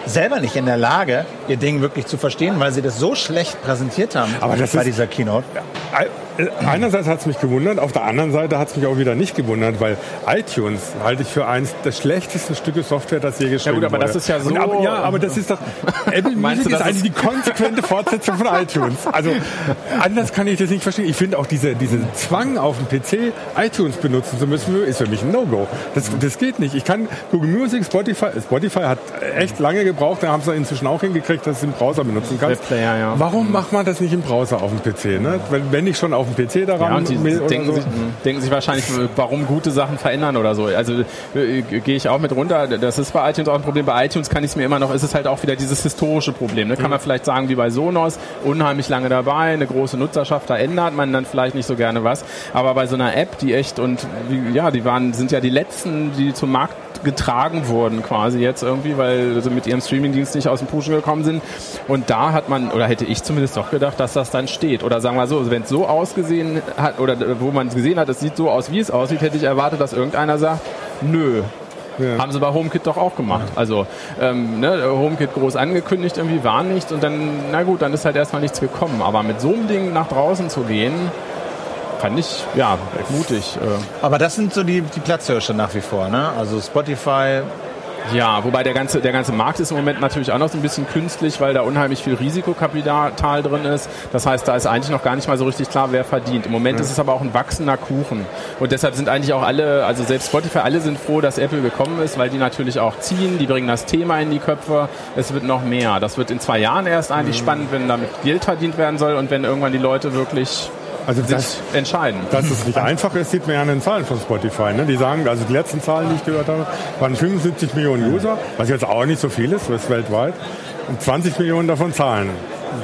selber nicht in der Lage, ihr Ding wirklich zu verstehen, weil sie das so schlecht präsentiert haben Aber das bei ist- dieser Keynote. Äh, Einerseits hat es mich gewundert, auf der anderen Seite hat es mich auch wieder nicht gewundert, weil iTunes halte ich für eins der schlechtesten Stücke Software, das je geschrieben gut, aber wurde. das ist ja so- aber, ja, aber das ist doch Apple Music du, ist eigentlich die konsequente Fortsetzung von iTunes. Also anders kann ich das nicht verstehen. Ich finde auch diese, diese Zwang auf dem PC iTunes benutzen zu müssen, ist für mich ein No-Go. Das, das geht nicht. Ich kann Google Music, Spotify, Spotify hat echt lange gebraucht, da haben sie inzwischen auch hingekriegt, dass du es im Browser benutzen kannst. Ja. Warum macht man das nicht im Browser auf dem PC? Ne? Wenn, wenn ich schon auf dem PC daran Ja, und die denken, so. sich, denken sich wahrscheinlich, warum gute Sachen verändern oder so. Also äh, gehe ich auch mit runter. Das ist bei iTunes auch ein Problem. Bei iTunes kann ich es mir immer noch, ist es halt auch wieder dieses historische Problem. Ne? Kann Mhm. man vielleicht sagen, wie bei Sonos, unheimlich lange dabei, eine große Nutzerschaft, da ändert man dann vielleicht nicht so gerne was. Aber bei so einer App, die echt und ja, die waren, sind ja die letzten, die zum Markt getragen wurden quasi jetzt irgendwie, weil sie mit ihrem Streamingdienst nicht aus dem Pushen gekommen sind. Und da hat man, oder hätte ich zumindest doch gedacht, dass das dann steht. Oder sagen wir so, wenn es so ausgesehen hat, oder wo man es gesehen hat, es sieht so aus, wie es aussieht, hätte ich erwartet, dass irgendeiner sagt, nö. Haben sie bei HomeKit doch auch gemacht. Also ähm, ne, HomeKit groß angekündigt, irgendwie war nichts und dann, na gut, dann ist halt erstmal nichts gekommen. Aber mit so einem Ding nach draußen zu gehen, fand ich ja mutig. Äh. Aber das sind so die, die Platzhirsche nach wie vor. Ne? Also Spotify, Ja, wobei der ganze, der ganze Markt ist im Moment natürlich auch noch so ein bisschen künstlich, weil da unheimlich viel Risikokapital drin ist. Das heißt, da ist eigentlich noch gar nicht mal so richtig klar, wer verdient. Im Moment ist es aber auch ein wachsender Kuchen. Und deshalb sind eigentlich auch alle, also selbst Spotify, alle sind froh, dass Apple gekommen ist, weil die natürlich auch ziehen, die bringen das Thema in die Köpfe. Es wird noch mehr. Das wird in zwei Jahren erst eigentlich spannend, wenn damit Geld verdient werden soll und wenn irgendwann die Leute wirklich Also sich das, entscheiden. dass es nicht einfach ist, sieht man ja an den Zahlen von Spotify. Ne? Die sagen, also die letzten Zahlen, die ich gehört habe, waren 75 Millionen User, was jetzt auch nicht so viel ist, ist weltweit. Und 20 Millionen davon zahlen.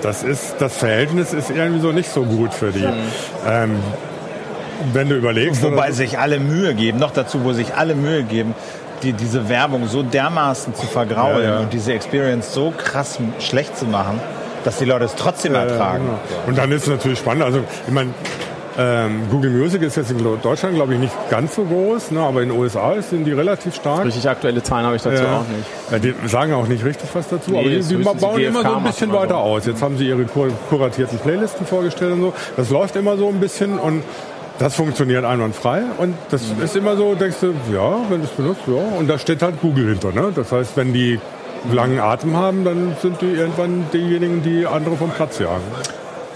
Das ist, das Verhältnis ist irgendwie so nicht so gut für die. Ähm, wenn du überlegst, wobei so, sich alle Mühe geben, noch dazu, wo sich alle Mühe geben, die, diese Werbung so dermaßen zu vergraulen Ja, ja. und diese Experience so krass schlecht zu machen, dass die Leute es trotzdem ertragen. genau. Und dann ist es natürlich spannend. Also, ich meine, ähm, Google Music ist jetzt in Deutschland, glaube ich, nicht ganz so groß, ne? aber in den USA sind die relativ stark. Richtig aktuelle Zahlen habe ich dazu Ja. auch nicht. Ja, die sagen auch nicht richtig was dazu, Nee, aber die, die bauen die immer so ein bisschen weiter so. aus. Jetzt haben sie ihre kur kuratierten Playlisten vorgestellt und so. Das läuft immer so ein bisschen und das funktioniert einwandfrei. Und das Mhm. ist immer so, denkst du, ja, wenn du es benutzt, ja. Und da steht halt Google hinter. Ne? Das heißt, wenn die langen Atem haben, dann sind die irgendwann diejenigen, die andere vom Platz jagen.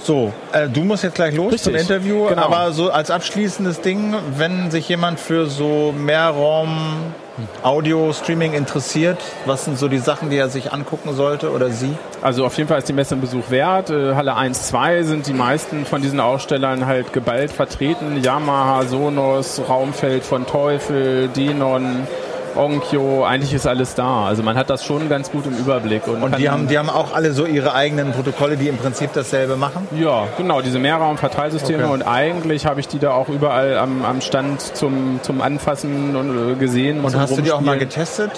So, äh, du musst jetzt gleich los Richtig, zum Interview, genau. aber so als abschließendes Ding, wenn sich jemand für so Mehrraum Audio-Streaming interessiert, was sind so die Sachen, die er sich angucken sollte oder sie? Also auf jeden Fall ist die Messe ein Besuch wert. Äh, Halle 1, 2 sind die meisten von diesen Ausstellern halt geballt vertreten. Yamaha, Sonos, Raumfeld von Teufel, Denon, Onkyo, eigentlich ist alles da. Also man hat das schon ganz gut im Überblick. Und kann- die haben, die haben auch alle so ihre eigenen Protokolle, die im Prinzip dasselbe machen? Ja, genau, diese Mehrraum-Verteilsysteme Okay. und eigentlich habe ich die da auch überall am, am Stand zum, zum Anfassen und, äh, gesehen. Und hast du die auch mal Rumspielen. getestet?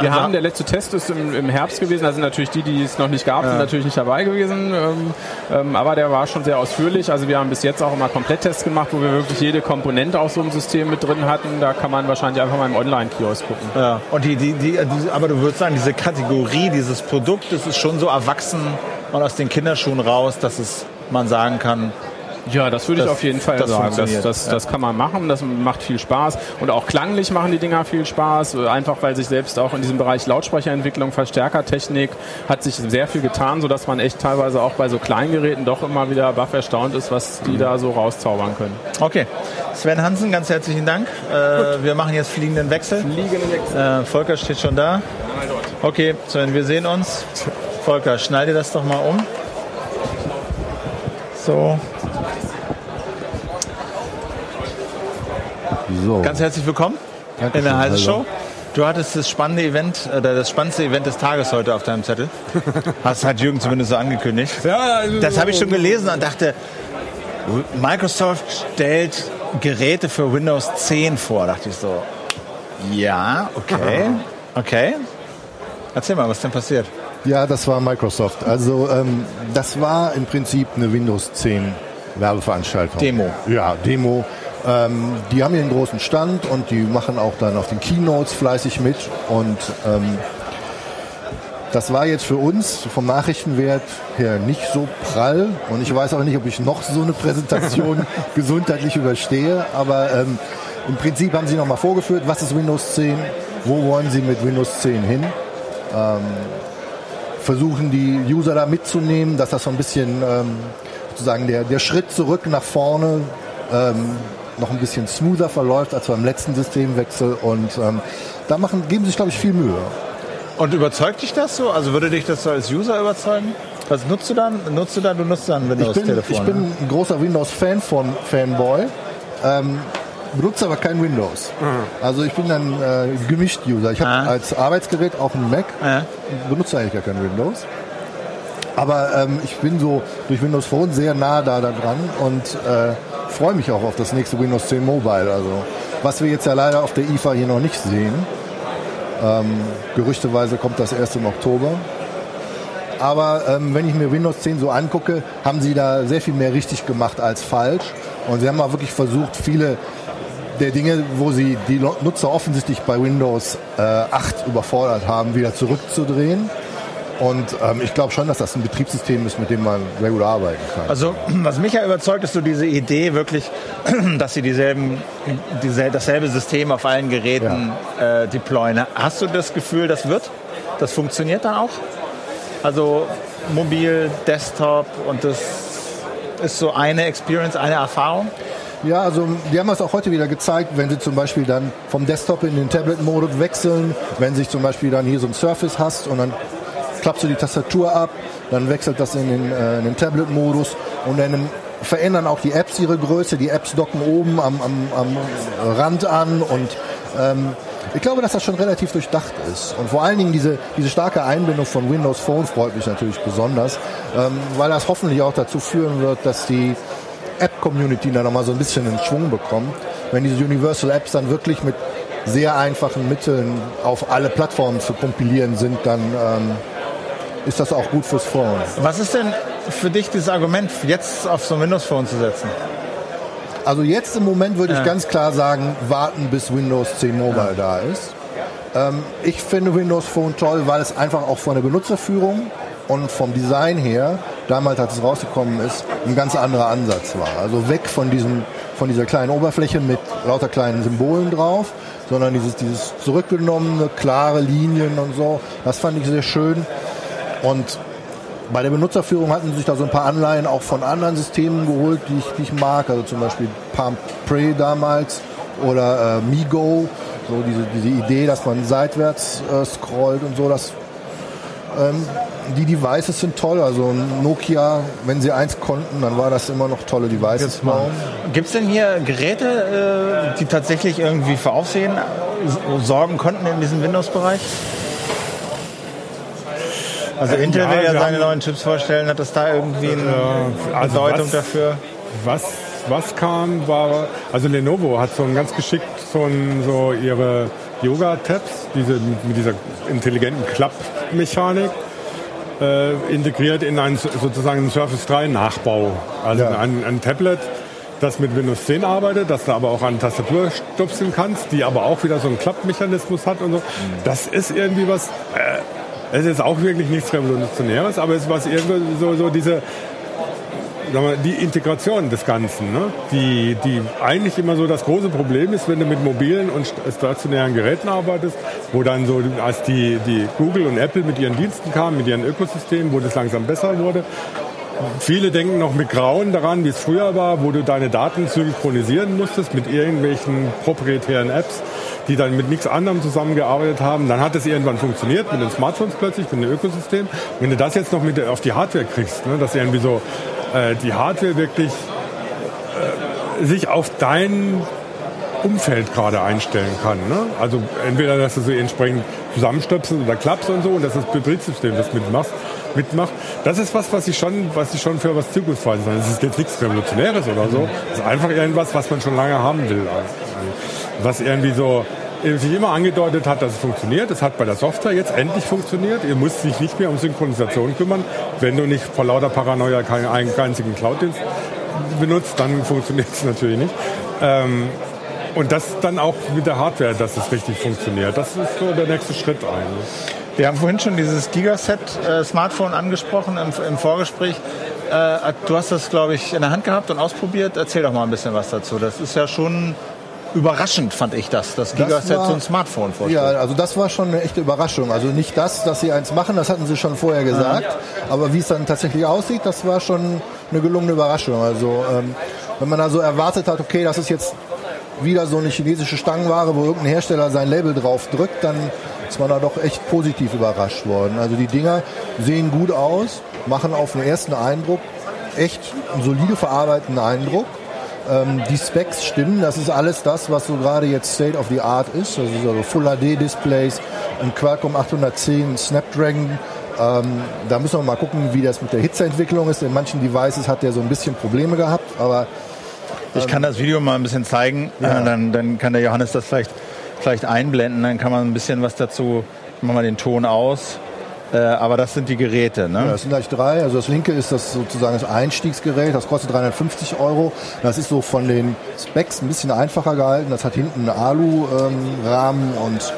Wir Also- haben, der letzte Test ist im, im Herbst gewesen, also natürlich die, die es noch nicht gab, sind natürlich nicht dabei gewesen, ähm, ähm, aber der war schon sehr ausführlich. Also wir haben bis jetzt auch immer Kompletttests gemacht, wo wir wirklich jede Komponente aus so einem System mit drin hatten. Da kann man wahrscheinlich einfach mal im Online-Kiosk gucken. Ja. Und die, die, die, diese, aber du würdest sagen, diese Kategorie, dieses Produkt, das ist schon so erwachsen und aus den Kinderschuhen raus, dass es man sagen kann, Ja, das würde ich Das- auf jeden Fall das sagen. Das, das, ja. das kann man machen, das macht viel Spaß. Und auch klanglich machen die Dinger viel Spaß, einfach weil sich selbst auch in diesem Bereich Lautsprecherentwicklung, Verstärkertechnik hat sich sehr viel getan, sodass man echt teilweise auch bei so Kleingeräten doch immer wieder baff erstaunt ist, was Mhm. die da so rauszaubern können. Okay. Sven Hansen, ganz herzlichen Dank. Äh, wir machen jetzt fliegenden Wechsel. Äh, Volker steht schon da. Okay, Sven, wir sehen uns. Volker, schnall dir das doch mal um. So, So, ganz herzlich willkommen in der Dankeschön, Heise Show. Du hattest das spannende Event, oder das spannendste Event des Tages heute auf deinem Zettel. Hast hat Jürgen zumindest so angekündigt. Ja, also Das habe ich schon gelesen und dachte, Microsoft stellt Geräte für Windows 10 vor. Dachte ich so, ja, okay, okay. Erzähl mal, was denn passiert? Ja, das war Microsoft. Also ähm, das war im Prinzip eine Windows 10 Werbeveranstaltung. Demo. Ja, Demo. Ähm, die haben hier einen großen Stand und die machen auch dann auf den Keynotes fleißig mit. Und ähm, das war jetzt für uns vom Nachrichtenwert her nicht so prall. Und ich weiß auch nicht, ob ich noch so eine Präsentation gesundheitlich überstehe. Aber ähm, im Prinzip haben sie nochmal vorgeführt, was ist Windows 10, wo wollen sie mit Windows 10 hin. Ähm, versuchen die User da mitzunehmen, dass das so ein bisschen ähm, sozusagen der, der Schritt zurück nach vorne ähm, noch ein bisschen smoother verläuft als beim letzten Systemwechsel. Und ähm, da machen, geben sich, glaube ich, viel Mühe. Und überzeugt dich das so? Also würde dich das so als User überzeugen? Was nutzt du dann? Nutzt du dann? Du nutzt dann ein Ich bin, Windows-Telefon. ich bin ne? ein großer Windows-Fan von Fanboy. Ähm, benutze aber kein Windows. Also ich bin ein äh, gemischt User. Ich habe Ah. als Arbeitsgerät auch einen Mac, Ja. benutze eigentlich gar kein Windows. Aber ähm, ich bin so durch Windows Phone sehr nah da, da dran und äh, freue mich auch auf das nächste Windows 10 Mobile. Also was wir jetzt ja leider auf der IFA hier noch nicht sehen. Ähm, gerüchteweise kommt das erst im Oktober. Aber ähm, wenn ich mir Windows 10 so angucke, haben sie da sehr viel mehr richtig gemacht als falsch. Und sie haben auch wirklich versucht, viele der Dinge, wo sie die Nutzer offensichtlich bei Windows äh, 8 überfordert haben, wieder zurückzudrehen. Und ähm, ich glaube schon, dass das ein Betriebssystem ist, mit dem man sehr gut arbeiten kann. Also was mich ja überzeugt, ist so diese Idee wirklich, dass sie dieselben, diesel, dasselbe System auf allen Geräten äh, deployen. Hast du das Gefühl, das wird? Das funktioniert dann auch? Also mobil, Desktop und das ist so eine Experience, eine Erfahrung? Ja, also die haben das auch heute wieder gezeigt, wenn sie zum Beispiel dann vom Desktop in den Tablet-Modus wechseln, wenn sich zum Beispiel dann hier so ein Surface hast und dann klappst du die Tastatur ab, dann wechselt das in den, äh, den Tablet-Modus und dann verändern auch die Apps ihre Größe. Die Apps docken oben am, am, am Rand an und ähm, ich glaube, dass das schon relativ durchdacht ist. Und vor allen Dingen diese, diese starke Einbindung von Windows Phone freut mich natürlich besonders, ähm, weil das hoffentlich auch dazu führen wird, dass die App-Community da nochmal so ein bisschen in Schwung bekommt. Wenn diese Universal Apps dann wirklich mit sehr einfachen Mitteln auf alle Plattformen zu kompilieren sind, dann ähm, ist das auch gut fürs Phone. Was ist denn für dich das Argument, jetzt auf so ein Windows Phone zu setzen? Also jetzt im Moment würde ich ganz klar sagen, warten bis Windows 10 Mobile da ist. Ähm, ich finde Windows Phone toll, weil es einfach auch von der Benutzerführung und vom Design her, damals als es rausgekommen ist, ein ganz anderer Ansatz war. Also weg von, diesem, von dieser kleinen Oberfläche mit lauter kleinen Symbolen drauf, sondern dieses, dieses zurückgenommene, klare Linien und so. Das fand ich sehr schön. Und bei der Benutzerführung hatten sie sich da so ein paar Anleihen auch von anderen Systemen geholt, die ich, die ich mag. Also zum Beispiel Palm Pre damals oder äh, MiGo. So diese, diese Idee, dass man seitwärts äh, scrollt und so. Das, ähm, die Devices sind toll. Also Nokia, wenn sie eins konnten, dann war das immer noch tolle Devices. Gibt es denn hier Geräte, äh, die tatsächlich irgendwie für Aufsehen sorgen konnten in diesem Windows-Bereich? Also Intel ja, will ja seine neuen Chips vorstellen. Hat das da irgendwie eine Äh, also Bedeutung was- dafür? Was, was kam, war, also Lenovo hat so ein ganz geschickt so, ein, so ihre Yoga-Tabs, diese, mit dieser intelligenten Klappmechanik, äh, integriert in einen sozusagen einen Surface 3 Nachbau. Also Ja. ein, ein Tablet, das mit Windows 10 arbeitet, das du aber auch an Tastatur stupseln kannst, die aber auch wieder so einen Klappmechanismus hat und so. Das ist irgendwie was, äh, es ist auch wirklich nichts Revolutionäres, aber es was irgendwie so, so diese, sagen wir, die Integration des Ganzen, ne? die, die eigentlich immer so das große Problem ist, wenn du mit mobilen und st- stationären Geräten arbeitest, wo dann so, als die, die Google und Apple mit ihren Diensten kamen, mit ihren Ökosystemen, wo das langsam besser wurde, Viele denken noch mit Grauen daran, wie es früher war, wo du deine Daten synchronisieren musstest mit irgendwelchen proprietären Apps, die dann mit nichts anderem zusammengearbeitet haben. Dann hat es irgendwann funktioniert mit den Smartphones plötzlich, mit dem Ökosystem. Wenn du das jetzt noch mit der- auf die Hardware kriegst, ne, dass irgendwie so äh, die Hardware wirklich äh, sich auf dein Umfeld gerade einstellen kann. Ne? Also entweder, dass du sie entsprechend zusammenstöpselst oder klappst und so und dass das Betriebssystem das mitmacht. mitmacht. Das ist was, was ich schon, was ich schon für was Zukunftsweises Das ist jetzt nichts Revolutionäres oder so. Das ist einfach irgendwas, was man schon lange haben will. Was irgendwie so sich immer angedeutet hat, dass es funktioniert. Es hat bei der Software jetzt endlich funktioniert. Ihr müsst sich nicht mehr um Synchronisation kümmern. Wenn du nicht vor lauter Paranoia keinen einzigen Cloud-Dienst benutzt, dann funktioniert es natürlich nicht. Ähm, und das dann auch mit der Hardware, dass es richtig funktioniert. Das ist so der nächste Schritt eigentlich. Wir haben vorhin schon dieses Gigaset-Smartphone äh, angesprochen im, im Vorgespräch. Äh, du hast das, glaube ich, in der Hand gehabt und ausprobiert. Erzähl doch mal ein bisschen was dazu. Das ist ja schon überraschend, fand ich das, das Gigaset so ein Smartphone vorstellt. Ja, also das war schon eine echte Überraschung. Also nicht das, dass sie eins machen, das hatten sie schon vorher gesagt. Ja. Aber wie es dann tatsächlich aussieht, das war schon eine gelungene Überraschung. Also ähm, wenn man also erwartet hat, okay, das ist jetzt wieder so eine chinesische Stangenware, wo irgendein Hersteller sein Label drauf drückt, dann ist man da doch echt positiv überrascht worden. Also die Dinger sehen gut aus, machen auf den ersten Eindruck echt einen solide verarbeiteten Eindruck. Ähm, die Specs stimmen, das ist alles das, was so gerade jetzt State of the Art ist. Das ist also Full HD Displays, ein Qualcomm 810 Snapdragon. Ähm, da müssen wir mal gucken, wie das mit der Hitzeentwicklung ist. In manchen Devices hat der so ein bisschen Probleme gehabt, aber ich kann das Video mal ein bisschen zeigen, ja. dann, dann kann der Johannes das vielleicht, vielleicht einblenden, dann kann man ein bisschen was dazu, machen wir den Ton aus. Äh, aber das sind die Geräte, ne? Ja, das sind gleich drei. Also das linke ist das sozusagen das Einstiegsgerät, das kostet 350 Euro. Das ist so von den Specs ein bisschen einfacher gehalten. Das hat hinten einen Alu-Rahmen ähm, und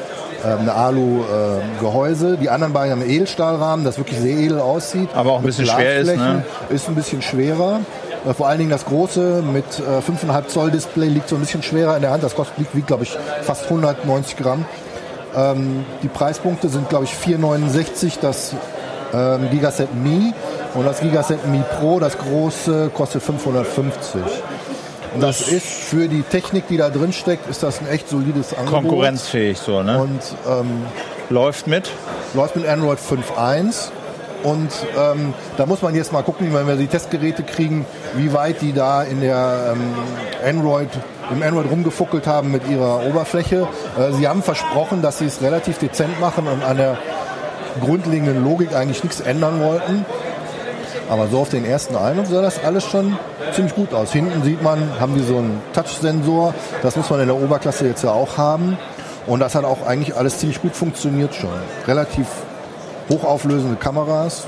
ähm, eine Alu-Gehäuse. Die anderen beiden haben einen Edelstahlrahmen, das wirklich sehr edel aussieht. Aber auch ein bisschen schwer ist, ne? Ist ein bisschen schwerer. Äh, vor allen Dingen das große mit 5,5 äh, Zoll Display liegt so ein bisschen schwerer in der Hand. Das kostet, wiegt, wiegt glaube ich, fast 190 Gramm. Ähm, die Preispunkte sind, glaube ich, 4,69 das ähm, Gigaset Mi und das Gigaset Mi Pro, das große, kostet 550. Und das, das ist für die Technik, die da drin steckt, ist das ein echt solides Angebot. Konkurrenzfähig so, ne? Und ähm, läuft mit? Läuft mit Android 5.1. Und ähm, da muss man jetzt mal gucken, wenn wir die Testgeräte kriegen, wie weit die da in der ähm, Android im Android rumgefuckelt haben mit ihrer Oberfläche. Äh, sie haben versprochen, dass sie es relativ dezent machen und an der grundlegenden Logik eigentlich nichts ändern wollten. Aber so auf den ersten Eindruck sah das alles schon ziemlich gut aus. Hinten sieht man, haben die so einen Touch-Sensor. Das muss man in der Oberklasse jetzt ja auch haben. Und das hat auch eigentlich alles ziemlich gut funktioniert schon. Relativ hochauflösende Kameras,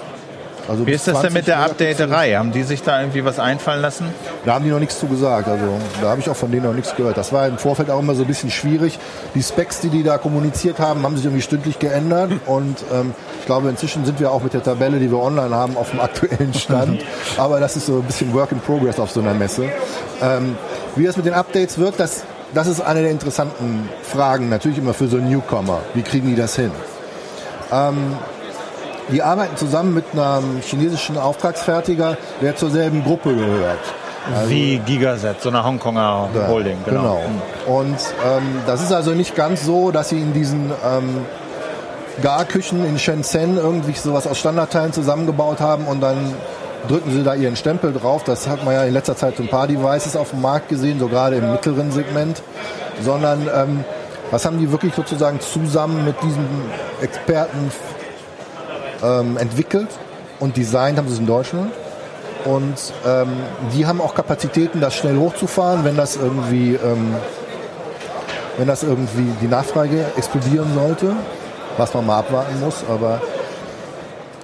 also Wie ist das denn mit der Updaterei? Haben die sich da irgendwie was einfallen lassen? Da haben die noch nichts zu gesagt. Also da habe ich auch von denen noch nichts gehört. Das war im Vorfeld auch immer so ein bisschen schwierig. Die Specs, die die da kommuniziert haben, haben sich irgendwie stündlich geändert. Und ähm, ich glaube, inzwischen sind wir auch mit der Tabelle, die wir online haben, auf dem aktuellen Stand. Aber das ist so ein bisschen Work in Progress auf so einer Messe. Ähm, wie das mit den Updates wird, das, das ist eine der interessanten Fragen. Natürlich immer für so einen Newcomer. Wie kriegen die das hin? Ähm, die arbeiten zusammen mit einem chinesischen Auftragsfertiger, der zur selben Gruppe gehört. Also, Wie Gigaset, so eine Hongkonger Holding. Genau. genau. Mhm. Und ähm, das ist also nicht ganz so, dass sie in diesen ähm, Garküchen in Shenzhen irgendwie sowas aus Standardteilen zusammengebaut haben und dann drücken sie da ihren Stempel drauf. Das hat man ja in letzter Zeit so ein paar Devices auf dem Markt gesehen, so gerade im mittleren Segment. Sondern ähm, was haben die wirklich sozusagen zusammen mit diesem Experten ähm, entwickelt und designt haben sie es in Deutschland. Und ähm, die haben auch Kapazitäten, das schnell hochzufahren, wenn das irgendwie, ähm, wenn das irgendwie die Nachfrage explodieren sollte, was man mal abwarten muss. Aber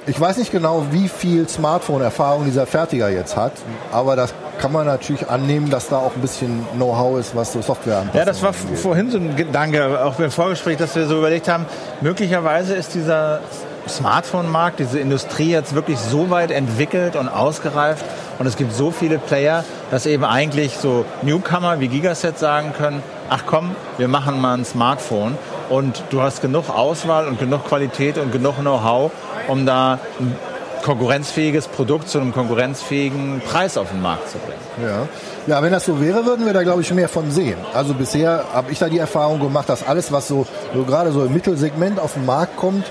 ich weiß nicht genau, wie viel Smartphone-Erfahrung dieser Fertiger jetzt hat, aber das kann man natürlich annehmen, dass da auch ein bisschen Know-how ist, was so Software anpasst. Ja, das war vorhin so ein Gedanke, auch beim Vorgespräch, dass wir so überlegt haben, möglicherweise ist dieser Smartphone-Markt, diese Industrie jetzt wirklich so weit entwickelt und ausgereift und es gibt so viele Player, dass eben eigentlich so Newcomer wie Gigaset sagen können, ach komm, wir machen mal ein Smartphone und du hast genug Auswahl und genug Qualität und genug Know-how, um da ein konkurrenzfähiges Produkt zu einem konkurrenzfähigen Preis auf den Markt zu bringen. Ja. Ja, wenn das so wäre, würden wir da, glaube ich, mehr von sehen. Also bisher habe ich da die Erfahrung gemacht, dass alles, was so, so gerade so im Mittelsegment auf den Markt kommt,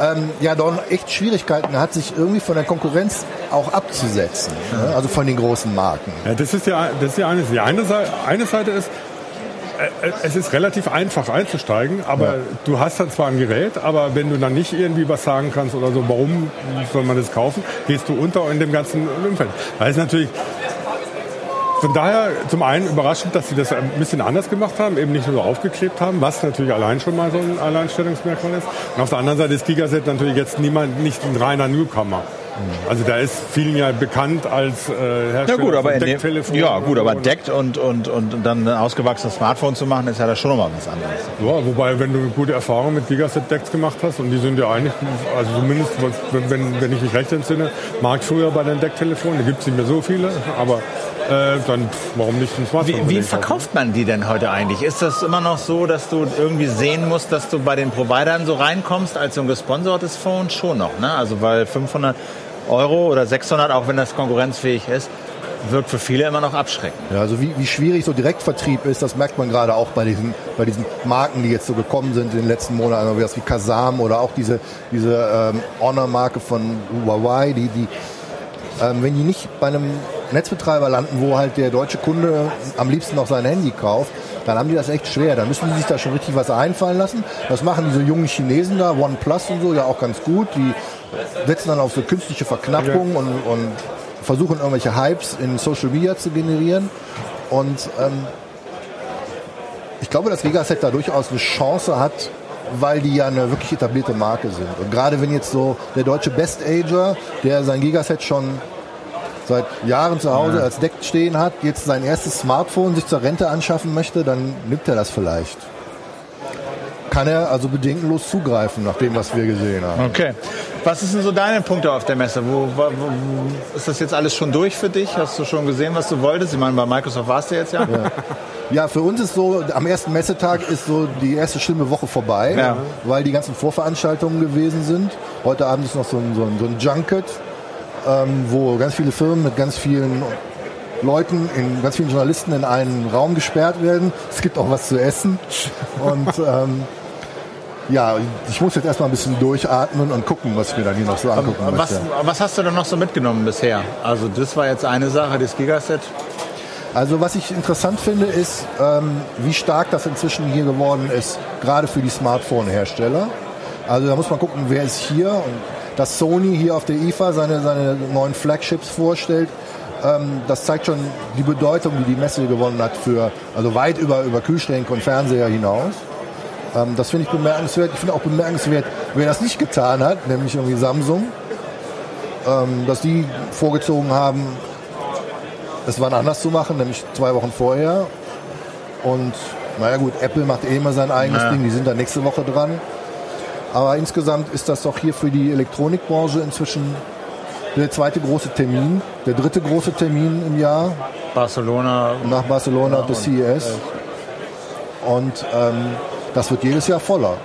ähm, ja doch echt Schwierigkeiten hat, sich irgendwie von der Konkurrenz auch abzusetzen. Ne? Also von den großen Marken. Ja, das ist ja, das ist ja eine, die eine Seite, eine Seite ist, äh, es ist relativ einfach einzusteigen, aber ja. du hast dann zwar ein Gerät, aber wenn du dann nicht irgendwie was sagen kannst oder so, warum soll man das kaufen, gehst du unter in dem ganzen Umfeld. Weil es natürlich von daher zum einen überraschend, dass sie das ein bisschen anders gemacht haben, eben nicht nur so aufgeklebt haben, was natürlich allein schon mal so ein Alleinstellungsmerkmal ist. Und auf der anderen Seite ist Gigaset natürlich jetzt niemand, nicht ein reiner Newcomer. Also da ist vielen ja bekannt als äh, Hersteller ja, gut, aber Decktelefon. Ja gut, aber deckt und, und, und dann ein ausgewachsenes Smartphone zu machen, ist ja da schon nochmal was anderes. Ja, wobei, wenn du eine gute Erfahrung mit Gigaset-Decks gemacht hast, und die sind ja eigentlich, also zumindest, wenn, wenn ich mich recht entsinne, Marktführer bei den Decktelefonen, da gibt es nicht mehr so viele, aber äh, dann warum nicht ein Smartphone? Wie, wie verkauft man die denn heute eigentlich? Ist das immer noch so, dass du irgendwie sehen musst, dass du bei den Providern so reinkommst als so ein gesponsertes Phone? Schon noch, ne? Also weil 500 Euro oder 600, auch wenn das konkurrenzfähig ist, wirkt für viele immer noch abschreckend. Ja, also wie, wie schwierig so Direktvertrieb ist, das merkt man gerade auch bei diesen, bei diesen Marken, die jetzt so gekommen sind in den letzten Monaten, also wie Kazam oder auch diese, diese ähm, Honor-Marke von Huawei, die, die ähm, wenn die nicht bei einem Netzbetreiber landen, wo halt der deutsche Kunde am liebsten noch sein Handy kauft, dann haben die das echt schwer. Dann müssen die sich da schon richtig was einfallen lassen. Das machen diese jungen Chinesen da, OnePlus und so, ja auch ganz gut. Die setzen dann auf so künstliche Verknappung und, und, versuchen irgendwelche Hypes in Social Media zu generieren. Und ähm, ich glaube, dass Gigaset da durchaus eine Chance hat, weil die ja eine wirklich etablierte Marke sind. Und gerade wenn jetzt so der deutsche Best Ager, der sein Gigaset schon seit Jahren zu Hause ja. als Deck stehen hat, jetzt sein erstes Smartphone sich zur Rente anschaffen möchte, dann nimmt er das vielleicht. Kann er also bedenkenlos zugreifen, nach dem, was wir gesehen haben. Okay. Was sind so deine Punkte auf der Messe? Wo, wo, wo, ist das jetzt alles schon durch für dich? Hast du schon gesehen, was du wolltest? Ich meine, bei Microsoft warst du jetzt ja. ja. Ja, für uns ist so, am ersten Messetag ist so die erste schlimme Woche vorbei, ja. weil die ganzen Vorveranstaltungen gewesen sind. Heute Abend ist noch so ein, so ein, so ein Junket, ähm, wo ganz viele Firmen mit ganz vielen Leuten, in, ganz vielen Journalisten in einen Raum gesperrt werden. Es gibt auch was zu essen. Und ähm, ja, ich muss jetzt erstmal ein bisschen durchatmen und gucken, was mir dann hier noch so angucken was. Was hast du denn noch so mitgenommen bisher? Also das war jetzt eine Sache, das Gigaset. Also was ich interessant finde, ist, ähm, wie stark das inzwischen hier geworden ist, gerade für die Smartphone-Hersteller. Also da muss man gucken, wer ist hier und dass Sony hier auf der IFA seine, seine neuen Flagships vorstellt, ähm, das zeigt schon die Bedeutung, die die Messe gewonnen hat für, also weit über, über Kühlschränke und Fernseher hinaus. Ähm, das finde ich bemerkenswert. Ich finde auch bemerkenswert, wer das nicht getan hat, nämlich irgendwie Samsung, ähm, dass die vorgezogen haben, es war anders zu machen, nämlich zwei Wochen vorher. Und naja gut, Apple macht eh immer sein eigenes ja. Ding, die sind da nächste Woche dran. Aber insgesamt ist das doch hier für die Elektronikbranche inzwischen der zweite große Termin, der dritte große Termin im Jahr. Barcelona. Nach Barcelona, das CES. Und ähm, das wird jedes Jahr voller.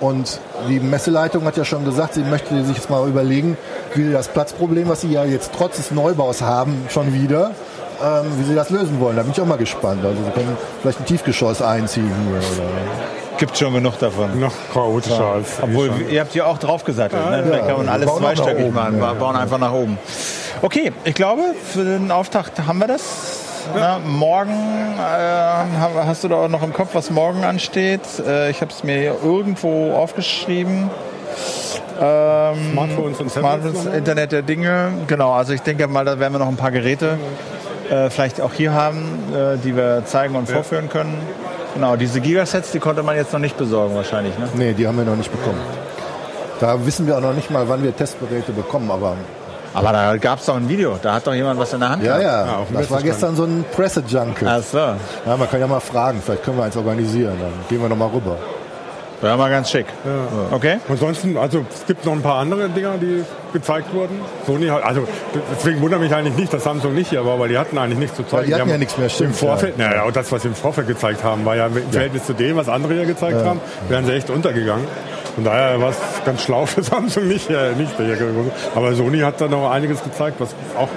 Und die Messeleitung hat ja schon gesagt, sie möchte sich jetzt mal überlegen, wie sie das Platzproblem, was sie ja jetzt trotz des Neubaus haben, schon wieder, ähm, wie sie das lösen wollen. Da bin ich auch mal gespannt. Also sie können vielleicht ein Tiefgeschoss einziehen hier. Oder? Gibt schon genug davon. Noch chaotischer ja. als. Obwohl, ihr habt ja auch draufgesattelt. Ja, ne? Ja, kann man alles zweistöckig machen. Wir bauen einfach nach oben. Okay, ich glaube, für den Auftakt haben wir das. Na, morgen äh, hast du da auch noch im Kopf, was morgen ansteht. Äh, ich habe es mir irgendwo aufgeschrieben. Ähm, Smartphones und Smartphones, Internet der Dinge. Genau, also ich denke mal, da werden wir noch ein paar Geräte äh, vielleicht auch hier haben, äh, die wir zeigen und ja. vorführen können. Genau, diese Gigasets, die konnte man jetzt noch nicht besorgen wahrscheinlich, ne? Nee, die haben wir noch nicht bekommen. Da wissen wir auch noch nicht mal, wann wir Testgeräte bekommen, aber aber da gab es doch ein Video, da hat doch jemand was in der Hand Ja, gehabt. ja, ja das war gestern so ein Presse-Junket. Ach so. Ja, man kann ja mal fragen, vielleicht können wir eins organisieren, dann gehen wir nochmal rüber. Wäre mal ganz schick. Ja. Okay. Ansonsten, also es gibt noch ein paar andere Dinger, die gezeigt wurden. Sony hat, also deswegen wundert mich eigentlich nicht, dass Samsung nicht hier war, weil die hatten eigentlich nichts zu zeigen. die hatten die ja nichts mehr, stimmt. Im Vorfeld, ja. naja, und das, was sie im Vorfeld gezeigt haben, war ja im Verhältnis zu dem, was andere hier gezeigt haben, wären sie echt untergegangen. Von daher war es ganz schlau für Samsung nicht, äh, nicht hier Aber Sony hat da noch einiges gezeigt, was auch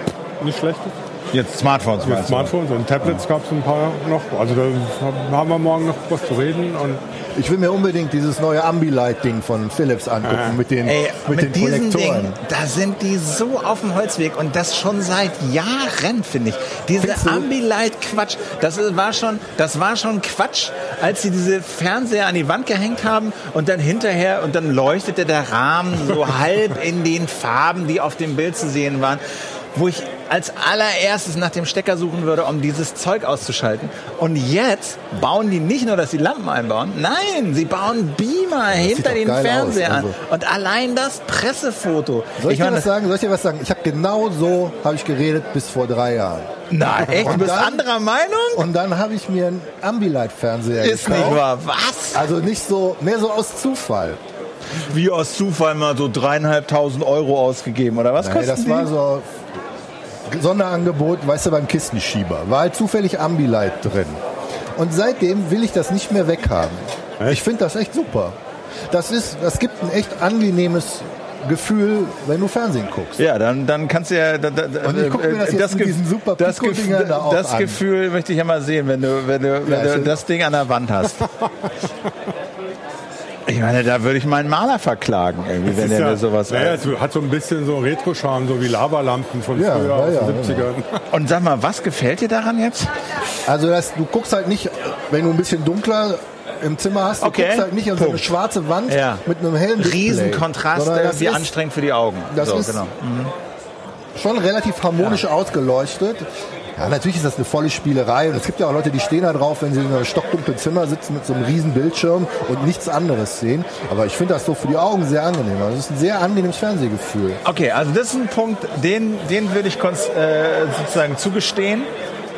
nicht schlecht ist. Jetzt Smartphones, Jetzt Smartphones und Tablets ja. gab es ein paar noch. Also da haben wir morgen noch was zu reden. Und Ich will mir unbedingt dieses neue Ambilight-Ding von Philips angucken mit den, Ey, mit, mit, den diesen Projektoren. Dingen, da sind die so auf dem Holzweg und das schon seit Jahren, finde ich. Diese? Ambilight-Quatsch, das war schon, das war schon Quatsch, als sie diese Fernseher an die Wand gehängt haben und dann hinterher und dann leuchtete der Rahmen so halb in den Farben, die auf dem Bild zu sehen waren, wo ich als allererstes nach dem Stecker suchen würde, um dieses Zeug auszuschalten. Und jetzt bauen die nicht nur, dass sie Lampen einbauen, nein, sie bauen Beamer sieht hinter den Fernseher an. also. Und allein das Pressefoto. Soll ich, dir meine, was sagen? Soll ich dir was sagen? Ich habe genau so habe ich geredet bis vor drei Jahren. Nein, echt? Du Und bist dann- anderer Meinung? Und dann habe ich mir einen Ambilight-Fernseher Ist gekauft. nicht wahr. Was? Also nicht so, mehr so aus Zufall. Wie aus Zufall mal so dreieinhalbtausend Euro ausgegeben, oder was Nee, kosten das die? war so Sonderangebot, weißt du, beim Kistenschieber. War halt zufällig Ambilight drin. Und seitdem will ich das nicht mehr weghaben. Ich finde das echt super. Das ist, das gibt ein echt angenehmes Gefühl, wenn du Fernsehen guckst. Ja, dann, dann kannst du ja. Da, da, Und ich guck mir das jetzt mit Gef- diesen super das, Gef- da das an. Gefühl möchte ich ja mal sehen, wenn du, wenn du, wenn Ja, du das Ding an der Wand hast. Ich meine, da würde ich meinen Maler verklagen, irgendwie, wenn der ja- mir sowas. naja, es hat so ein bisschen so Retro-Charme, so wie Lavalampen von Ja, früher ja, aus ja, den 70ern. Und sag mal, was gefällt dir daran jetzt? Also das, du guckst halt nicht, wenn du ein bisschen dunkler im Zimmer hast, du Okay. guckst halt nicht auf so eine schwarze Wand Ja. mit einem hellen Display. Riesenkontrast, irgendwie ist anstrengend für die Augen. das so, ist- genau. schon relativ harmonisch ausgeleuchtet. Ja, natürlich ist das eine volle Spielerei und es gibt ja auch Leute, die stehen da drauf, wenn sie in einem stockdunklen Zimmer sitzen mit so einem riesen Bildschirm und nichts anderes sehen. Aber ich finde das so für die Augen sehr angenehm. Also es ist ein sehr angenehmes Fernsehgefühl. Okay, also das ist ein Punkt, den, den würde ich äh, sozusagen zugestehen.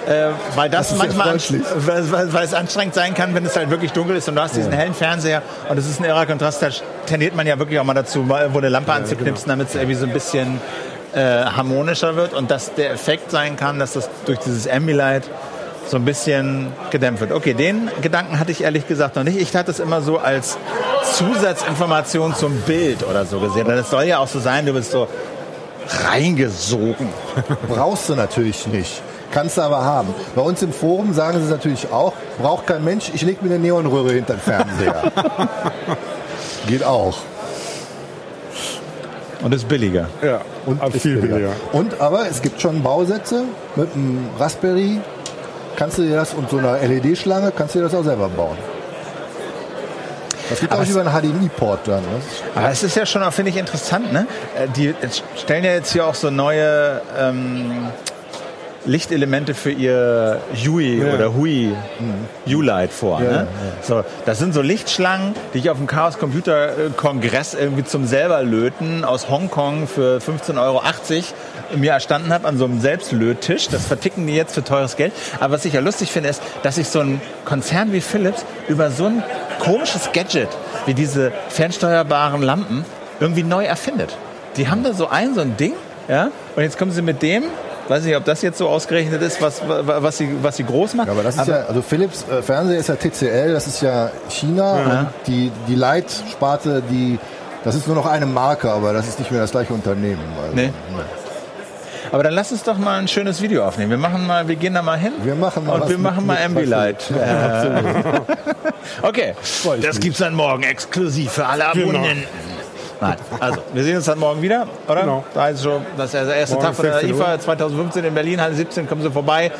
Äh, weil das, Das manchmal weil, weil, es anstrengend sein kann, wenn es halt wirklich dunkel ist und du hast diesen hellen Fernseher und es ist ein irrer Kontrast, da tendiert man ja wirklich auch mal dazu, mal wo eine Lampe anzuknipsen, damit es irgendwie so ein bisschen äh, harmonischer wird und dass der Effekt sein kann, dass das durch dieses Ambilight so ein bisschen gedämpft wird. Okay, den Gedanken hatte ich ehrlich gesagt noch nicht. Ich hatte es immer so als Zusatzinformation zum Bild oder so gesehen. Denn es soll ja auch so sein, du bist so reingesogen. Brauchst du natürlich nicht. Kannst du aber haben. Bei uns im Forum sagen sie es natürlich auch, braucht kein Mensch, ich lege mir eine Neonröhre hinter den Fernseher. Geht auch. Und ist billiger. Ja, Und aber ist viel billiger. Und aber es gibt schon Bausätze mit einem Raspberry. Kannst du dir das und so einer LED-Schlange kannst du dir das auch selber bauen. Das geht Aber auch es- über einen HDMI-Port dann. Ne? Aber es ist ja schon auch, finde ich, interessant, ne? Äh, Die stellen ja jetzt hier auch so neue ähm, Lichtelemente für ihr Hui Ja. oder Hui U-Light vor. Ja, ne? So, das sind so Lichtschlangen, die ich auf dem Chaos Computer äh, Kongress irgendwie zum selberlöten aus Hongkong für 15,80 Euro mir erstanden habe an so einem Selbstlöttisch. Das verticken die jetzt für teures Geld. Aber was ich ja lustig finde, ist, dass sich so ein Konzern wie Philips über so ein komisches Gadget wie diese fernsteuerbaren Lampen irgendwie neu erfindet. Die haben da so ein, so ein Ding, ja, und jetzt kommen sie mit dem, weiß nicht, ob das jetzt so ausgerechnet ist, was, was, sie, was sie groß macht. Ja, aber das ist ja, also Philips äh, Fernseher ist ja TCL, das ist ja China und die, die Light-Sparte, die, das ist nur noch eine Marke, aber das ist nicht mehr das gleiche Unternehmen. Also, Nee. Aber dann lass uns doch mal ein schönes Video aufnehmen. Wir machen mal, wir gehen da mal hin. Wir machen mal und was wir mit- machen mal Ambilight. Äh, okay, das gibt's dann morgen exklusiv für alle Genau. Nein, also wir sehen uns dann morgen wieder, oder? Genau. Da ist schon das ist der erste Morgen Tag von der 16 Uhr. IFA 2015 in Berlin, Halle 17, kommen Sie vorbei.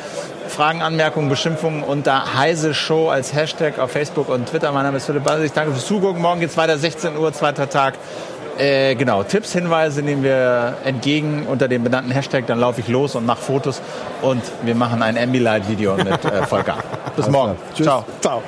Fragen, Anmerkungen, Beschimpfungen unter Heise Show als Hashtag auf Facebook und Twitter. Mein Name ist Philipp Basel. Ich danke fürs Zugucken. Morgen geht's weiter, 16 Uhr, zweiter Tag. Äh, genau, Tipps, Hinweise nehmen wir entgegen unter dem benannten Hashtag. Dann laufe ich los und mache Fotos und wir machen ein Ambilight-Video mit äh, Volker. Bis morgen. Tschüss. Ciao. Ciao.